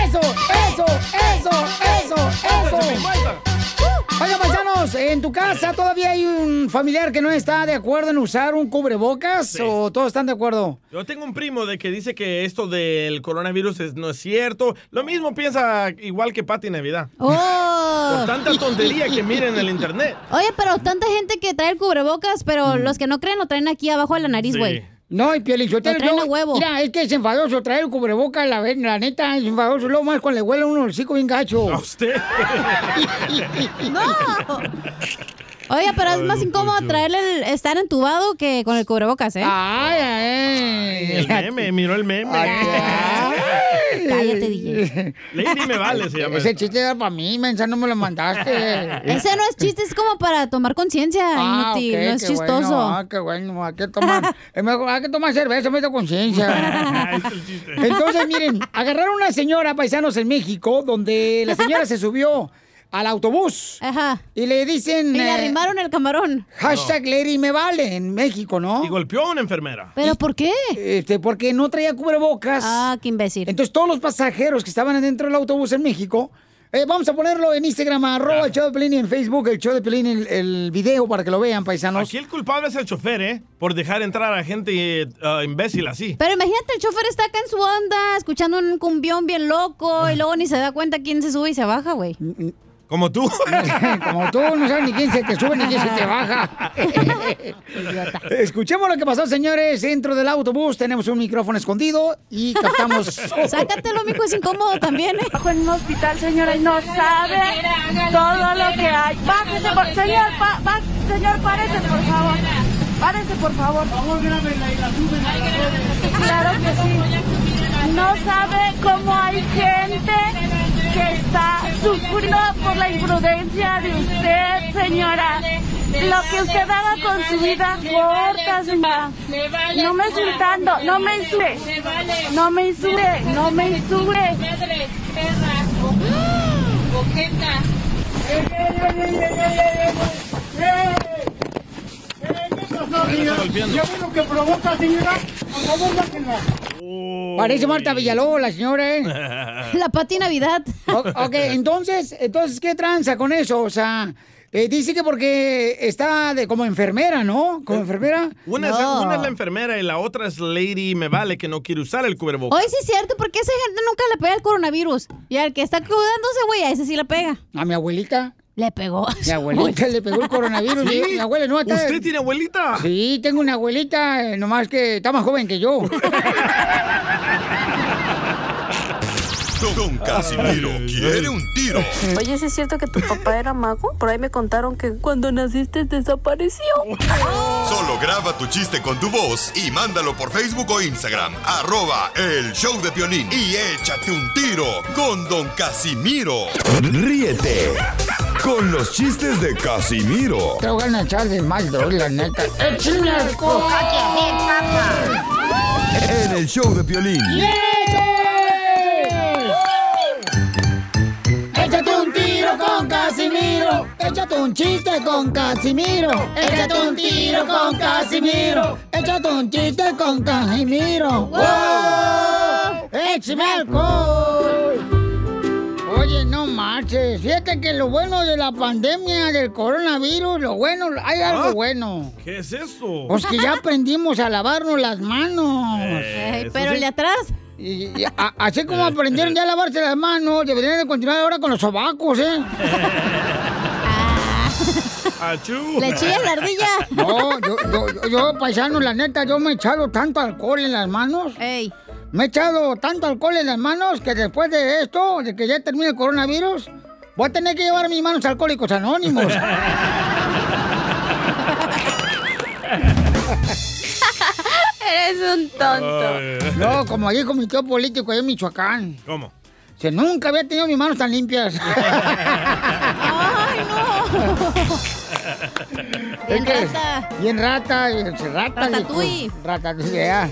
¡Eso, eso, eso, eso, eso! Oigan, paisanos, ¿en tu casa todavía hay un familiar que no está de acuerdo en usar un cubrebocas o todos están de acuerdo? Yo tengo un primo de que dice que esto del coronavirus es- no es cierto. Lo mismo piensa igual que Pati Navidad. ¡Oh! Por tanta tontería que miren en el internet. Oye, pero tanta gente que trae el cubrebocas, pero los que no creen lo traen aquí abajo de la nariz, Sí. No, y Piolín, yo te Lo traen a huevo. Mira, es que es enfadoso traer el cubrebocas, la, la neta, es enfadoso. Luego más cuando le huele a uno el hocico bien gacho. A usted. ¡No! Oye, pero es más incómodo traerle el estar entubado que con el cubrebocas, ¿eh? Ay, ay. El meme, miró el meme. Cállate, DJ. Lady me vale, se llama. Ese chiste era para mí, mensa, no me lo mandaste. Ese no es chiste, es como para tomar conciencia, Ah, inútil, no es qué chistoso. Bueno, ah, qué bueno, hay que tomar, hay que tomar cerveza, me da conciencia. Entonces, miren, agarraron a una señora, paisanos, en México, donde la señora se subió al autobús. Ajá. Y le dicen... Y le eh, arrimaron el camarón. Hashtag Lady me vale en México, ¿no? Y golpeó a una enfermera. ¿Pero por qué? Este, porque no traía cubrebocas. Ah, qué imbécil. Entonces todos los pasajeros que estaban dentro del autobús en México, eh, vamos a ponerlo en Instagram, arroba el show de Pelín y en Facebook, el show de Pelín, el, el video para que lo vean, paisanos. Aquí el culpable es el chofer, ¿eh? Por dejar entrar a gente ah, imbécil así. Pero imagínate, el chofer está acá en su onda, escuchando un cumbión bien loco, y luego ni se da cuenta quién se sube y se baja, güey. Como tú. Como tú, no sabes ni quién se te sube ni quién se te baja. Escuchemos lo que pasó, señores. Dentro del autobús tenemos un micrófono escondido y captamos. Sácatelo, mijo, es incómodo también, ¿eh? En un hospital, señora, y no sabe todo lo que hay. Bájese, por, señor, pa- señor, párese, por favor. Párese, por favor. Claro que sí. No sabe cómo hay gente que está sufriendo por la imprudencia de usted, señora. Lo que usted haga con su vida corta, señora. No me insultando, no me insulte. No me insulte, no me insulte. Que provoca, señora, por favor, bájenla. Parece Marta Villalobos, la señora, ¿eh? La Pati Navidad. O- ok, entonces, entonces, ¿qué tranza con eso? O sea, eh, dice que porque está de, como enfermera, ¿no? Como enfermera. Una, es, una es la enfermera y la otra es Lady me vale que no quiere usar el cubrebocas. Hoy sí es cierto, porque esa gente nunca le pega el coronavirus. Y al que está cuidándose, güey, a ese sí le pega. A mi abuelita. Le pegó. Mi abuelita le pegó el coronavirus. ¿Sí? Mi abuela no está- ¿Usted tiene abuelita? Sí, tengo una abuelita, eh, nomás que está más joven que yo. Don Casimiro quiere un tiro. Oye, ¿sí es cierto que tu papá era mago? Por ahí me contaron que cuando naciste desapareció. Solo graba tu chiste con tu voz y mándalo por Facebook o Instagram. Arroba el show de Piolín. Y échate un tiro con Don Casimiro. Ríete con los chistes de Casimiro Te voy a echar de mal, la neta. ¡Échame alcohol! en el show de Piolín. Échate un tiro con Casimiro. Échate un chiste con Casimiro. Échate un tiro con Casimiro. Échate un chiste con Casimiro. ¡Wow! ¡Échame alcohol! Oye, no marches. Fíjate que lo bueno de la pandemia del coronavirus, lo bueno, hay algo ¿Ah? bueno. ¿Qué es eso? Pues que ya aprendimos a lavarnos las manos. Eh, pero el de atrás. Y, y a- así como aprendieron ya a lavarse las manos, deberían de continuar ahora con los sobacos, ¿eh? Achú. ¿Le chilla la ardilla? No, yo, yo, yo, yo, paisano, la neta, yo me he echado tanto alcohol en las manos. Me he echado tanto alcohol en las manos que después de esto, de que ya termine el coronavirus, voy a tener que llevar mis manos alcohólicos anónimos. Eres un tonto. No, como dijo mi tío político allá en Michoacán. ¿Cómo? Que nunca había tenido mis manos tan limpias. ¡Ay, no! Bien rata. Bien rata, bien rata. Ratatouille. Ratatouille, ya.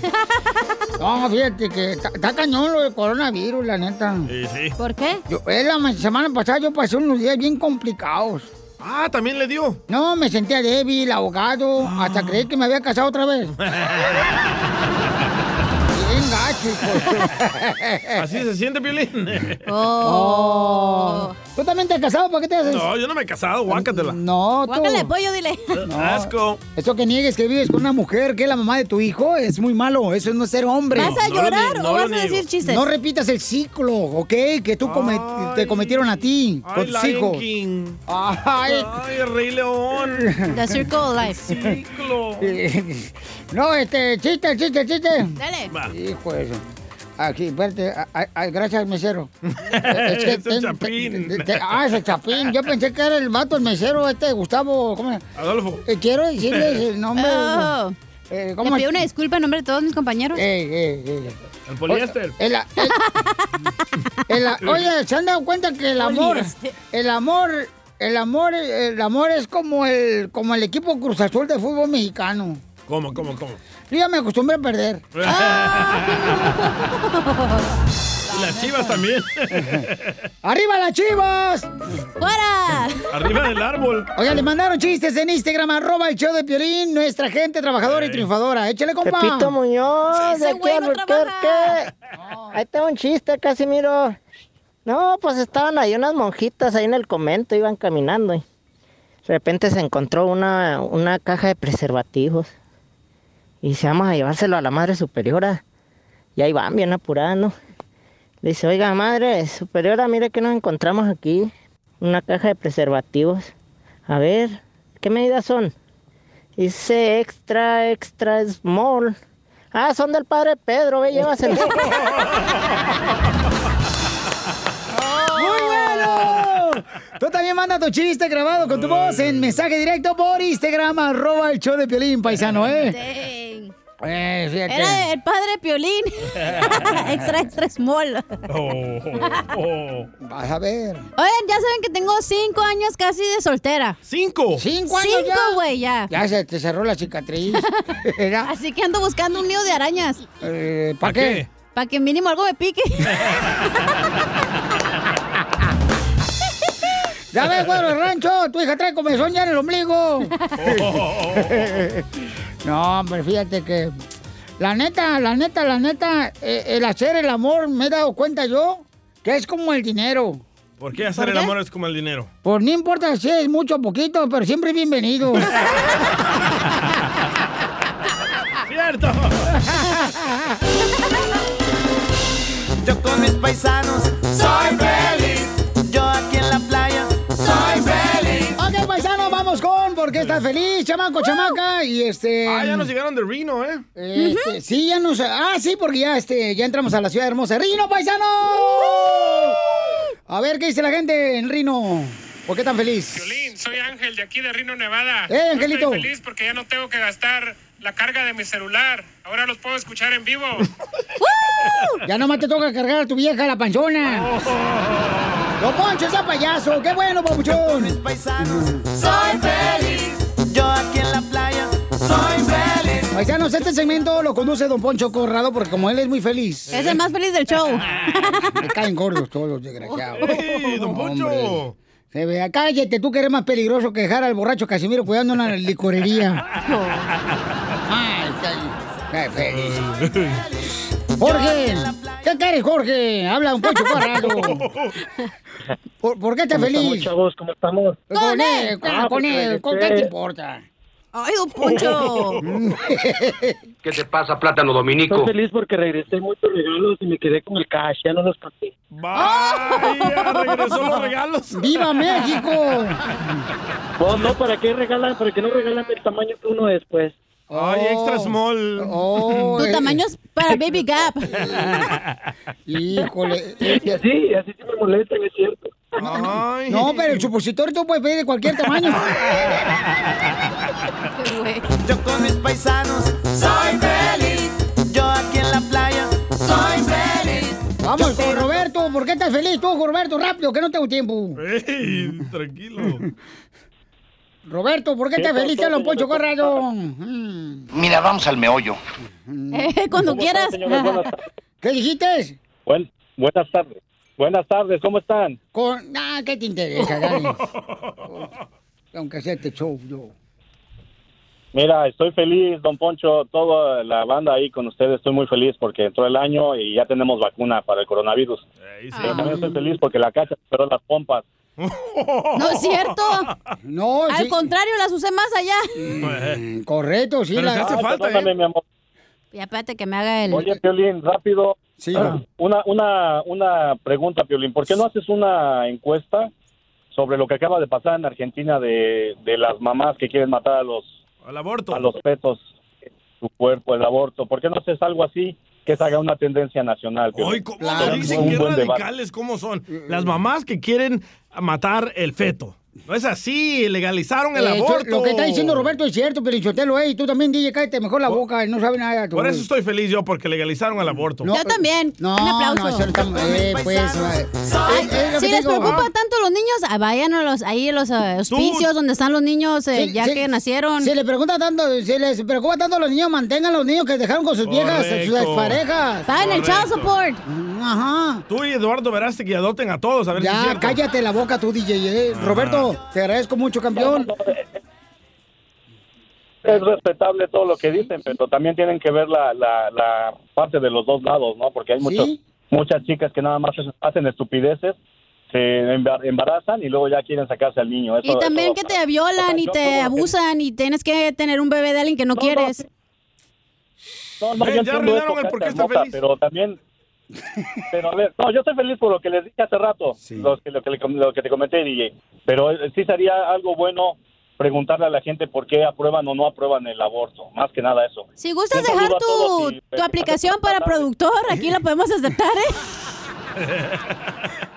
No, fíjate que está cañón lo del coronavirus, la neta. Sí, sí. ¿Por qué? Yo, la ma- semana pasada yo pasé unos días bien complicados. Ah, también le dio. No, me sentía débil, ahogado, hasta creí que me había casado otra vez. Bien gacho, hijo. Así se siente, Piolín. Oh. ¿Tú también te has casado? ¿Para qué te haces? No, yo no me he casado, guácatela. No, tú. Guácale pollo, dile. Asco. Eso que niegues que vives con una mujer que es la mamá de tu hijo es muy malo. Eso es no ser hombre. ¿Vas a No llorar o vas a niego. decir chistes? No repitas el ciclo, ¿ok? Que tú te cometieron a ti, Ay, con tus hijos. King. Ay. Ay, el Rey León. The Circle of Life. Ciclo. No, este, chiste, chiste, chiste. Dale. Va. Hijo de eso. Aquí, espérate. a- a- a- gracias, mesero. Es el ten- Chapín. te- te- ah, es el Chapín. Yo pensé que era el vato, el mesero, este, Gustavo. ¿Cómo? Adolfo. Eh, quiero decirles el nombre. Oh. Eh, Le ¿Cómo? pido una disculpa en nombre de todos mis compañeros. Ey, ey, ey. El poliéster. El- el- el- oye, ¿se han dado cuenta que el amor, el amor, el amor, el amor es como el, como el equipo Cruz Azul de fútbol mexicano? ¿Cómo, cómo, cómo? Yo ya me acostumbré a perder. Y las chivas también. ¡Arriba las chivas! ¡Fuera! Arriba del árbol. Oiga, le mandaron chistes en Instagram, arroba el show de Piolín, nuestra gente trabajadora y triunfadora. Échale, compa. Pepito Muñoz, Ese de a no. Ahí tengo un chiste, Casimiro. No, pues estaban ahí unas monjitas ahí en el convento, iban caminando y de repente se encontró una, una caja de preservativos. Y dice, vamos a llevárselo a la madre superiora. Y ahí van, bien apuradas, ¿no? Le dice, oiga, madre superiora, mire que nos encontramos aquí. Una caja de preservativos. A ver, ¿qué medidas son? Dice extra, extra small. Ah, son del padre Pedro, ve, llévaselo. Tú también manda tu chiste grabado con tu voz en mensaje directo por Instagram, arroba el show de Piolín, paisano, ¿eh? Eh, fíjate. Era el padre Piolín. extra, extra small. Oh, oh. Vas a ver. Oigan, ya saben que tengo cinco años casi de soltera. ¿Cinco? ¿Cinco años Cinco, ya? güey, ya. Ya se te cerró la cicatriz. Así que ando buscando un nido de arañas. eh, ¿Para ¿Para qué? Para que mínimo algo me pique. Ya ves, güero, el rancho, tu hija trae comezón ya en el ombligo. no, hombre, fíjate que la neta, la neta, la neta, eh, el hacer el amor, me he dado cuenta yo que es como el dinero. ¿Por qué hacer ¿Por el qué? amor es como el dinero? Pues no importa si es mucho o poquito, pero siempre bienvenido. ¡Cierto! Yo con mis paisanos estás feliz, chamaco, chamaca, y este... Ah, ya nos llegaron de Reno, ¿eh? Este, Sí, ya nos... Ah, sí, porque ya, este, ya entramos a la ciudad hermosa. ¡Rino, paisano! A ver, ¿qué dice la gente en Rino? ¿Por qué tan feliz? Violín, soy Ángel de aquí de Rino, Nevada. ¡Eh, Angelito! Estoy feliz porque ya no tengo que gastar la carga de mi celular. Ahora los puedo escuchar en vivo. Ya nomás te toca cargar a tu vieja la panzona. ¡Don Poncho, ese payaso! ¡Qué bueno, papuchón! Soy feliz. Yo aquí en la playa soy feliz. Paisanos, este segmento lo conduce Don Poncho Corrado porque como él es muy feliz. Es el más feliz del show. Me caen gordos todos los desgraciados. ¡Ey, don Poncho! Hombre. Se vea, cállate, tú que eres más peligroso que dejar al borracho Casimiro cuidando una licorería. Ay, qué- qué feliz. Jorge, ¿qué quieres, Jorge? Habla un pocho corrado. ¿Por, por qué estás ¿Cómo estamos, feliz? chavos? ¿Cómo estamos? Con él, Ah, con pues, él, ¿con qué te importa? ¡Ay, don Poncho! ¿Qué te pasa, plátano dominico? Estoy feliz porque regresé muchos regalos y me quedé con el cash, ya no los pasé. ¡Vaya! ¡Regresó los regalos! ¡Viva México! No, no, ¿para qué regalan? ¿Para qué no regalan el tamaño que uno es, pues? ¡Ay, extra small! Oh, Tu tamaño es para Baby Gap. Híjole. Y así, así sí me molestan, es cierto. No, pero el supositorio tú puedes pedir de cualquier tamaño. Yo con mis paisanos soy feliz. Yo aquí en la playa soy feliz. Vamos con Roberto, ¿por qué estás feliz tú, Roberto? Rápido, que no tengo tiempo. ¡Ey! Tranquilo. Roberto, ¿por qué estás feliz? Te lo Poncho Corrado. Mira, vamos al meollo. Eh, cuando quieras. ¿Qué dijiste? Buen- buenas tardes. Buenas tardes, ¿cómo están? Con... Ah, ¿qué te interesa, Dani? Aunque sea este show, yo. Mira, estoy feliz, don Poncho, toda la banda ahí con ustedes, estoy muy feliz porque entró el año y ya tenemos vacuna para el coronavirus. Pero también estoy feliz porque la cacha superó las pompas. No es cierto. No, Al sí. contrario, las usé más allá. Mm, Correcto, sí. Pero la- te hace falta, Perdóname, ¿eh? mi amor. Ya espérate que me haga el. Oye, Piolín, rápido. Sí. Una, una, una pregunta, Piolín. ¿Por qué no haces una encuesta sobre lo que acaba de pasar en Argentina de, de las mamás que quieren matar a los, Al aborto. a los fetos, su cuerpo, el aborto? ¿Por qué no haces algo así que se haga una tendencia nacional? Ay, ¿cómo un dicen? Qué buen debate. radicales, ¿cómo son? Las mamás que quieren matar el feto. No es así, legalizaron el Eh, aborto. Lo que está diciendo Roberto es cierto, pero Chotelo, ey, tú también, DJ, cállate mejor la boca, no sabe nada. tú. Por eso estoy feliz yo, porque legalizaron el aborto. No, Yo también. No, Un aplauso. no, eso no está- eh, pues, eh, eh, si les digo, preocupa ah. tanto los niños, ah, vayan a los, ahí a los hospicios donde están los niños eh, Sí, ya sí, que nacieron. Si les pregunta tanto, si les preocupa tanto a los niños, mantengan a los niños que dejaron con sus viejas, sus parejas. Pagan el child support. Ajá. Tú y Eduardo Veraste que adopten a todos, a ver si es Ya, cierto. cállate la boca tú, DJ. eh. Te agradezco mucho, campeón. Es respetable todo lo que dicen, pero también tienen que ver la, la, la parte de los dos lados, ¿no? Porque hay muchos, muchas chicas que nada más hacen estupideces, se embar- embarazan y luego ya quieren sacarse al niño. Eso- Y también eso- que te violan y te que- abusan y tienes que tener un bebé de alguien que no, No, no, quieres. No, no, Ven, yo ya arruinaron el por qué Cacha está Hermosa, feliz. Pero también, pero a ver, no, yo estoy feliz por lo que les dije hace rato, lo, que, lo, que, lo que te comenté, DJ. Pero eh, sí sería algo bueno preguntarle a la gente por qué aprueban o no aprueban el aborto, más que nada eso. Si gustas Un dejar tu, y- tu aplicación para productor, aquí la podemos aceptar, ¿eh?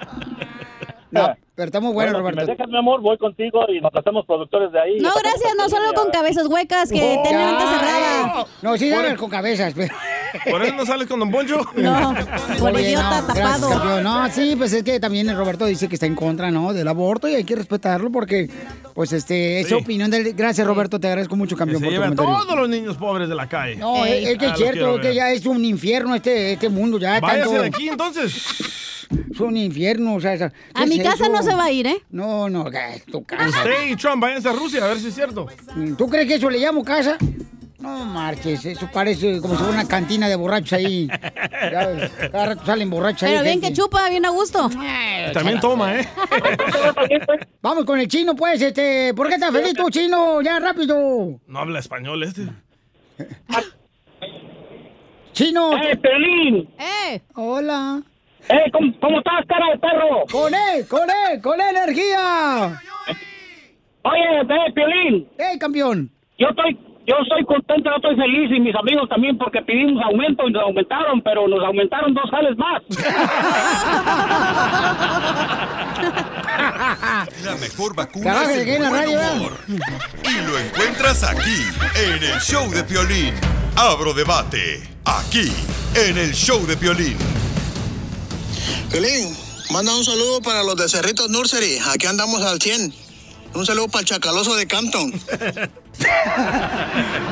No, pero estamos buenos, Bueno, si Roberto. me dejas, mi amor, voy contigo y nos hacemos productores de ahí. No, gracias, no solo con cabezas huecas que Oh, tienen mente cerrada. No, sí, Por- dale con cabezas, pero... ¿Por eso no sales con Don Poncho? No, por Oye, idiota no, tapado. No, sí, pues es que también el Roberto dice que está en contra, ¿no? Del aborto y hay que respetarlo porque, pues, este, es Sí. opinión del... Gracias, Roberto, te agradezco mucho, Que campeón, se por tu a todos los niños pobres de la calle. No, es, es que Ah, es cierto, que ya es un infierno este, este mundo, ya Váyase tanto... de aquí entonces. Es un infierno, o sea... ¿qué A es mi casa eso? no se va a ir, ¿eh? No, no, que- tu casa. Usted y Trump, váyanse a Rusia a ver si es cierto. ¿Tú crees que eso le llamo casa? No marches, eso parece como si fuera una cantina de borrachos ahí. Cada rato salen borrachos ahí. Pero bien gente. que chupa, bien a gusto. También toma, ¿eh? Vamos con el chino, pues, este. ¿Por qué estás feliz tú, chino? Ya, rápido. No habla español este. Chino. ¡Eh, Pelín! ¡Eh! Hola. ¡Eh, ¿cómo, cómo estás, cara de perro? Con él, con él, con él, energía. Oye, ve, Piolín. ¡Ey, campeón! Yo estoy, yo estoy contento, yo estoy feliz y mis amigos también porque pedimos aumento y nos aumentaron, pero nos aumentaron dos jales más. La mejor vacuna es el buen humor. Y lo encuentras aquí, en el show de Piolín. Abro debate, aquí, en el show de Piolín. Piolín, manda un saludo para los de Cerritos Nursery. Aquí andamos al 100. Un saludo para el chacaloso de Campton.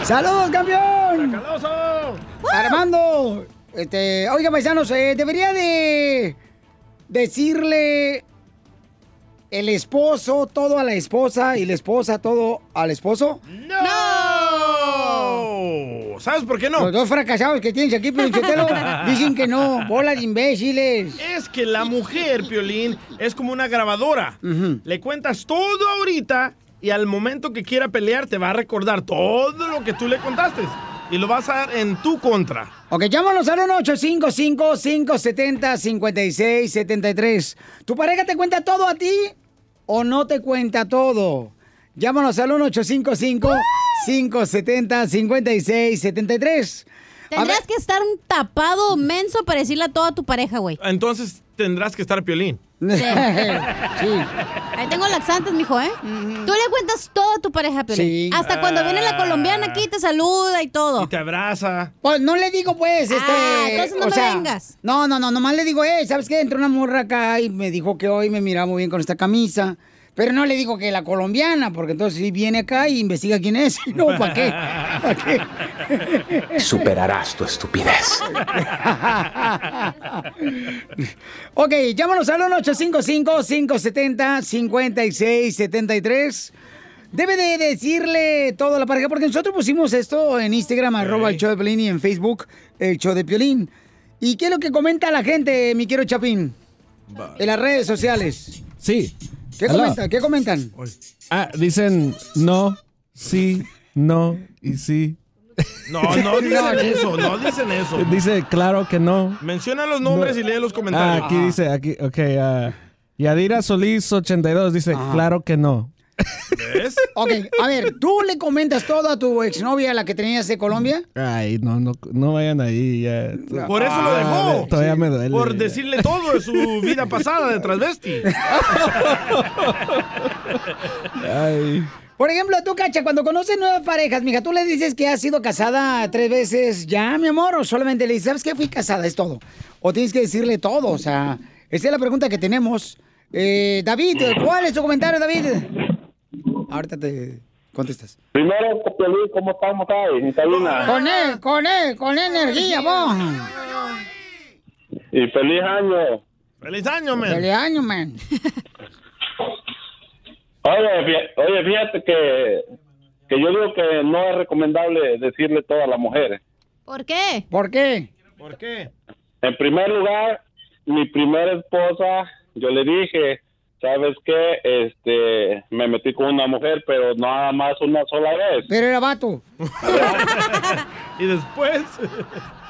¡Saludos, campeón! Armando, este, oiga, paisanos, eh, debería de decirle el esposo todo a la esposa y la esposa todo al esposo. ¡No! ¿Sabes por qué no? Los dos fracasados que tienes aquí, Pelichotelo, dicen que no. Bola de imbéciles. Es que la mujer, Piolín, es como una grabadora. Le cuentas todo ahorita y al momento que quiera pelear te va a recordar todo lo que tú le contaste. Y lo vas a dar en tu contra. Ok, llámanos al 1-855-570-5673. ¿Tu pareja te cuenta todo a ti o no te cuenta todo? Llámanos al 1-855-570-5673. Tendrías que estar un tapado menso para decirle a toda tu pareja, güey. Entonces tendrás que estar Piolín. Sí. Ahí tengo laxantes, mijo, ¿eh? Tú le cuentas todo a tu pareja, Piolín. Sí. Hasta cuando viene la colombiana aquí te saluda y todo. Y te abraza. Pues no le digo, pues, este. Ah, entonces no o me sea, vengas. No, no, no, nomás le digo, eh, ¿sabes qué? Entró una morra acá y me dijo que hoy me miraba muy bien con esta camisa. Pero no le digo que la colombiana, porque entonces si viene acá y investiga quién es. No, ¿para qué? ¿Para qué? Superarás tu estupidez. ok, llámanos al 1-855-570-5673. Debe de decirle todo a la pareja, porque nosotros pusimos esto en Instagram, arroba el show de Piolín, y en Facebook, el show de Piolín. ¿Y qué es lo que comenta la gente, mi quiero Chapín? En las redes sociales. Sí. ¿Qué, Aló. comenta- ¿Qué comentan? Ah, dicen no, sí, no y sí. No, no dicen eso, no dicen eso. Dice claro que no. Menciona los nombres No. y lee los Ah, comentarios. aquí dice, aquí, ok. ah, Yadira Solís 82 dice claro que no. ¿Ves? Ok, a ver, ¿tú le comentas todo a tu exnovia, la que tenías de Colombia? Ay, no, no, no vayan ahí. Ya. Por eso lo dejó. Ah, Todavía me duele. Por decirle todo de su vida pasada de transvesti. Ay. Por ejemplo, tú, Cacha, cuando conoces nuevas parejas, mija, tú le dices que has sido casada tres veces ya, mi amor, o solamente le dices, ¿sabes qué? Fui casada, es todo. O tienes que decirle todo, o sea, esa es la pregunta que tenemos. Eh, David, ¿cuál es tu comentario, David? Ahorita te contestas. Primero, Piolín, ¿cómo estamos ahí? Con él, con él, con energía, vos. Y feliz año. ¡Feliz año, man! Feliz año, man. Oye, oye, fíjate que, que yo digo que no es recomendable decirle todo a las mujeres. ¿Por qué? ¿Por qué? ¿Por qué? En primer lugar, mi primera esposa, yo le dije, ¿sabes qué? Este, me metí con una mujer, pero nada más una sola vez. Pero era vato. y después.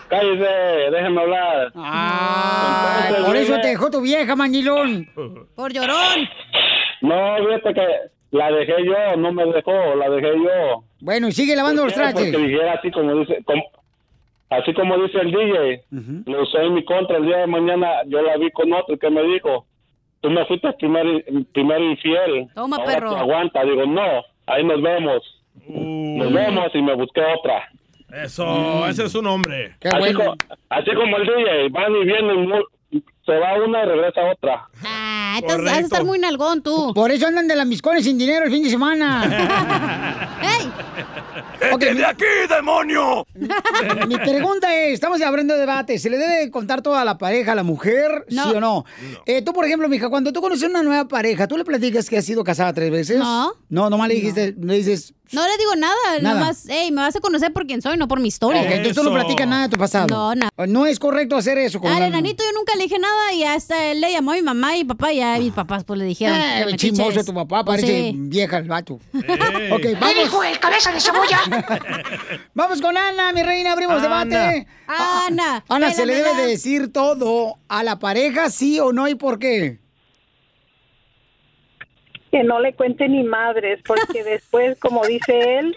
Cállese, déjeme hablar. Ay, Entonces, por eso te dejó tu vieja, manilón. Por llorón. No, fíjate que la dejé yo, no me dejó, la dejé yo. Bueno, y sigue lavando los trastes. Porque dijera así como dice, como- así como dice el DJ, lo usé en mi contra el día de mañana, yo la vi con otro que me dijo, tú me fuiste el primer, primer infiel. Toma, ahora perro. aguanta, digo, no, ahí nos vemos. Uh. Nos vemos y me busqué otra. Eso, ese es su nombre. así, co- así como el DJ, van y vienen, se va una y regresa otra. Ah, estás, has de estar muy nalgón tú. Por eso andan de las miscones sin dinero el fin de semana. ¡Ey! de aquí, demonio! Mi pregunta es, estamos abriendo debate, ¿se le debe contar toda a la pareja, a la mujer, sí o no? Eh, tú, por ejemplo, mija, cuando tú conoces una nueva pareja, ¿tú le platicas que has sido casada tres veces? No. No, nomás le dijiste, le dices... No le digo nada, Nada. nomás, hey, me vas a conocer por quién soy, no por mi historia. Ok, entonces tú no platicas nada de tu pasado. No, nada. No es correcto hacer eso con Al una- enanito yo nunca le dije nada y hasta él le llamó a mi mamá y mi papá y ya mis papás pues le dijeron. Eh, metiches. chismoso tu papá, Pues parece sí. vieja el vato. Ey. ok, ¿Qué vamos. dijo el cabeza de cebolla? vamos con Ana, mi reina, abrimos Ana. debate. Ah, Ana. Ana, ¿se le debe de decir todo a la pareja, sí o no y por qué? Que no le cuente ni madres, porque después, como dice él,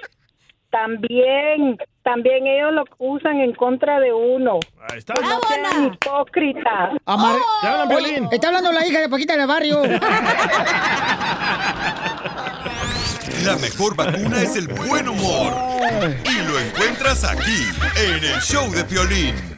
también, también ellos lo usan en contra de uno. Ahí está. No sean hipócritas. Amar- Te hablan, Oye, Piolín. está hablando la hija de Paquita del barrio. La mejor vacuna es el buen humor. Y lo encuentras aquí, en el show de Piolín.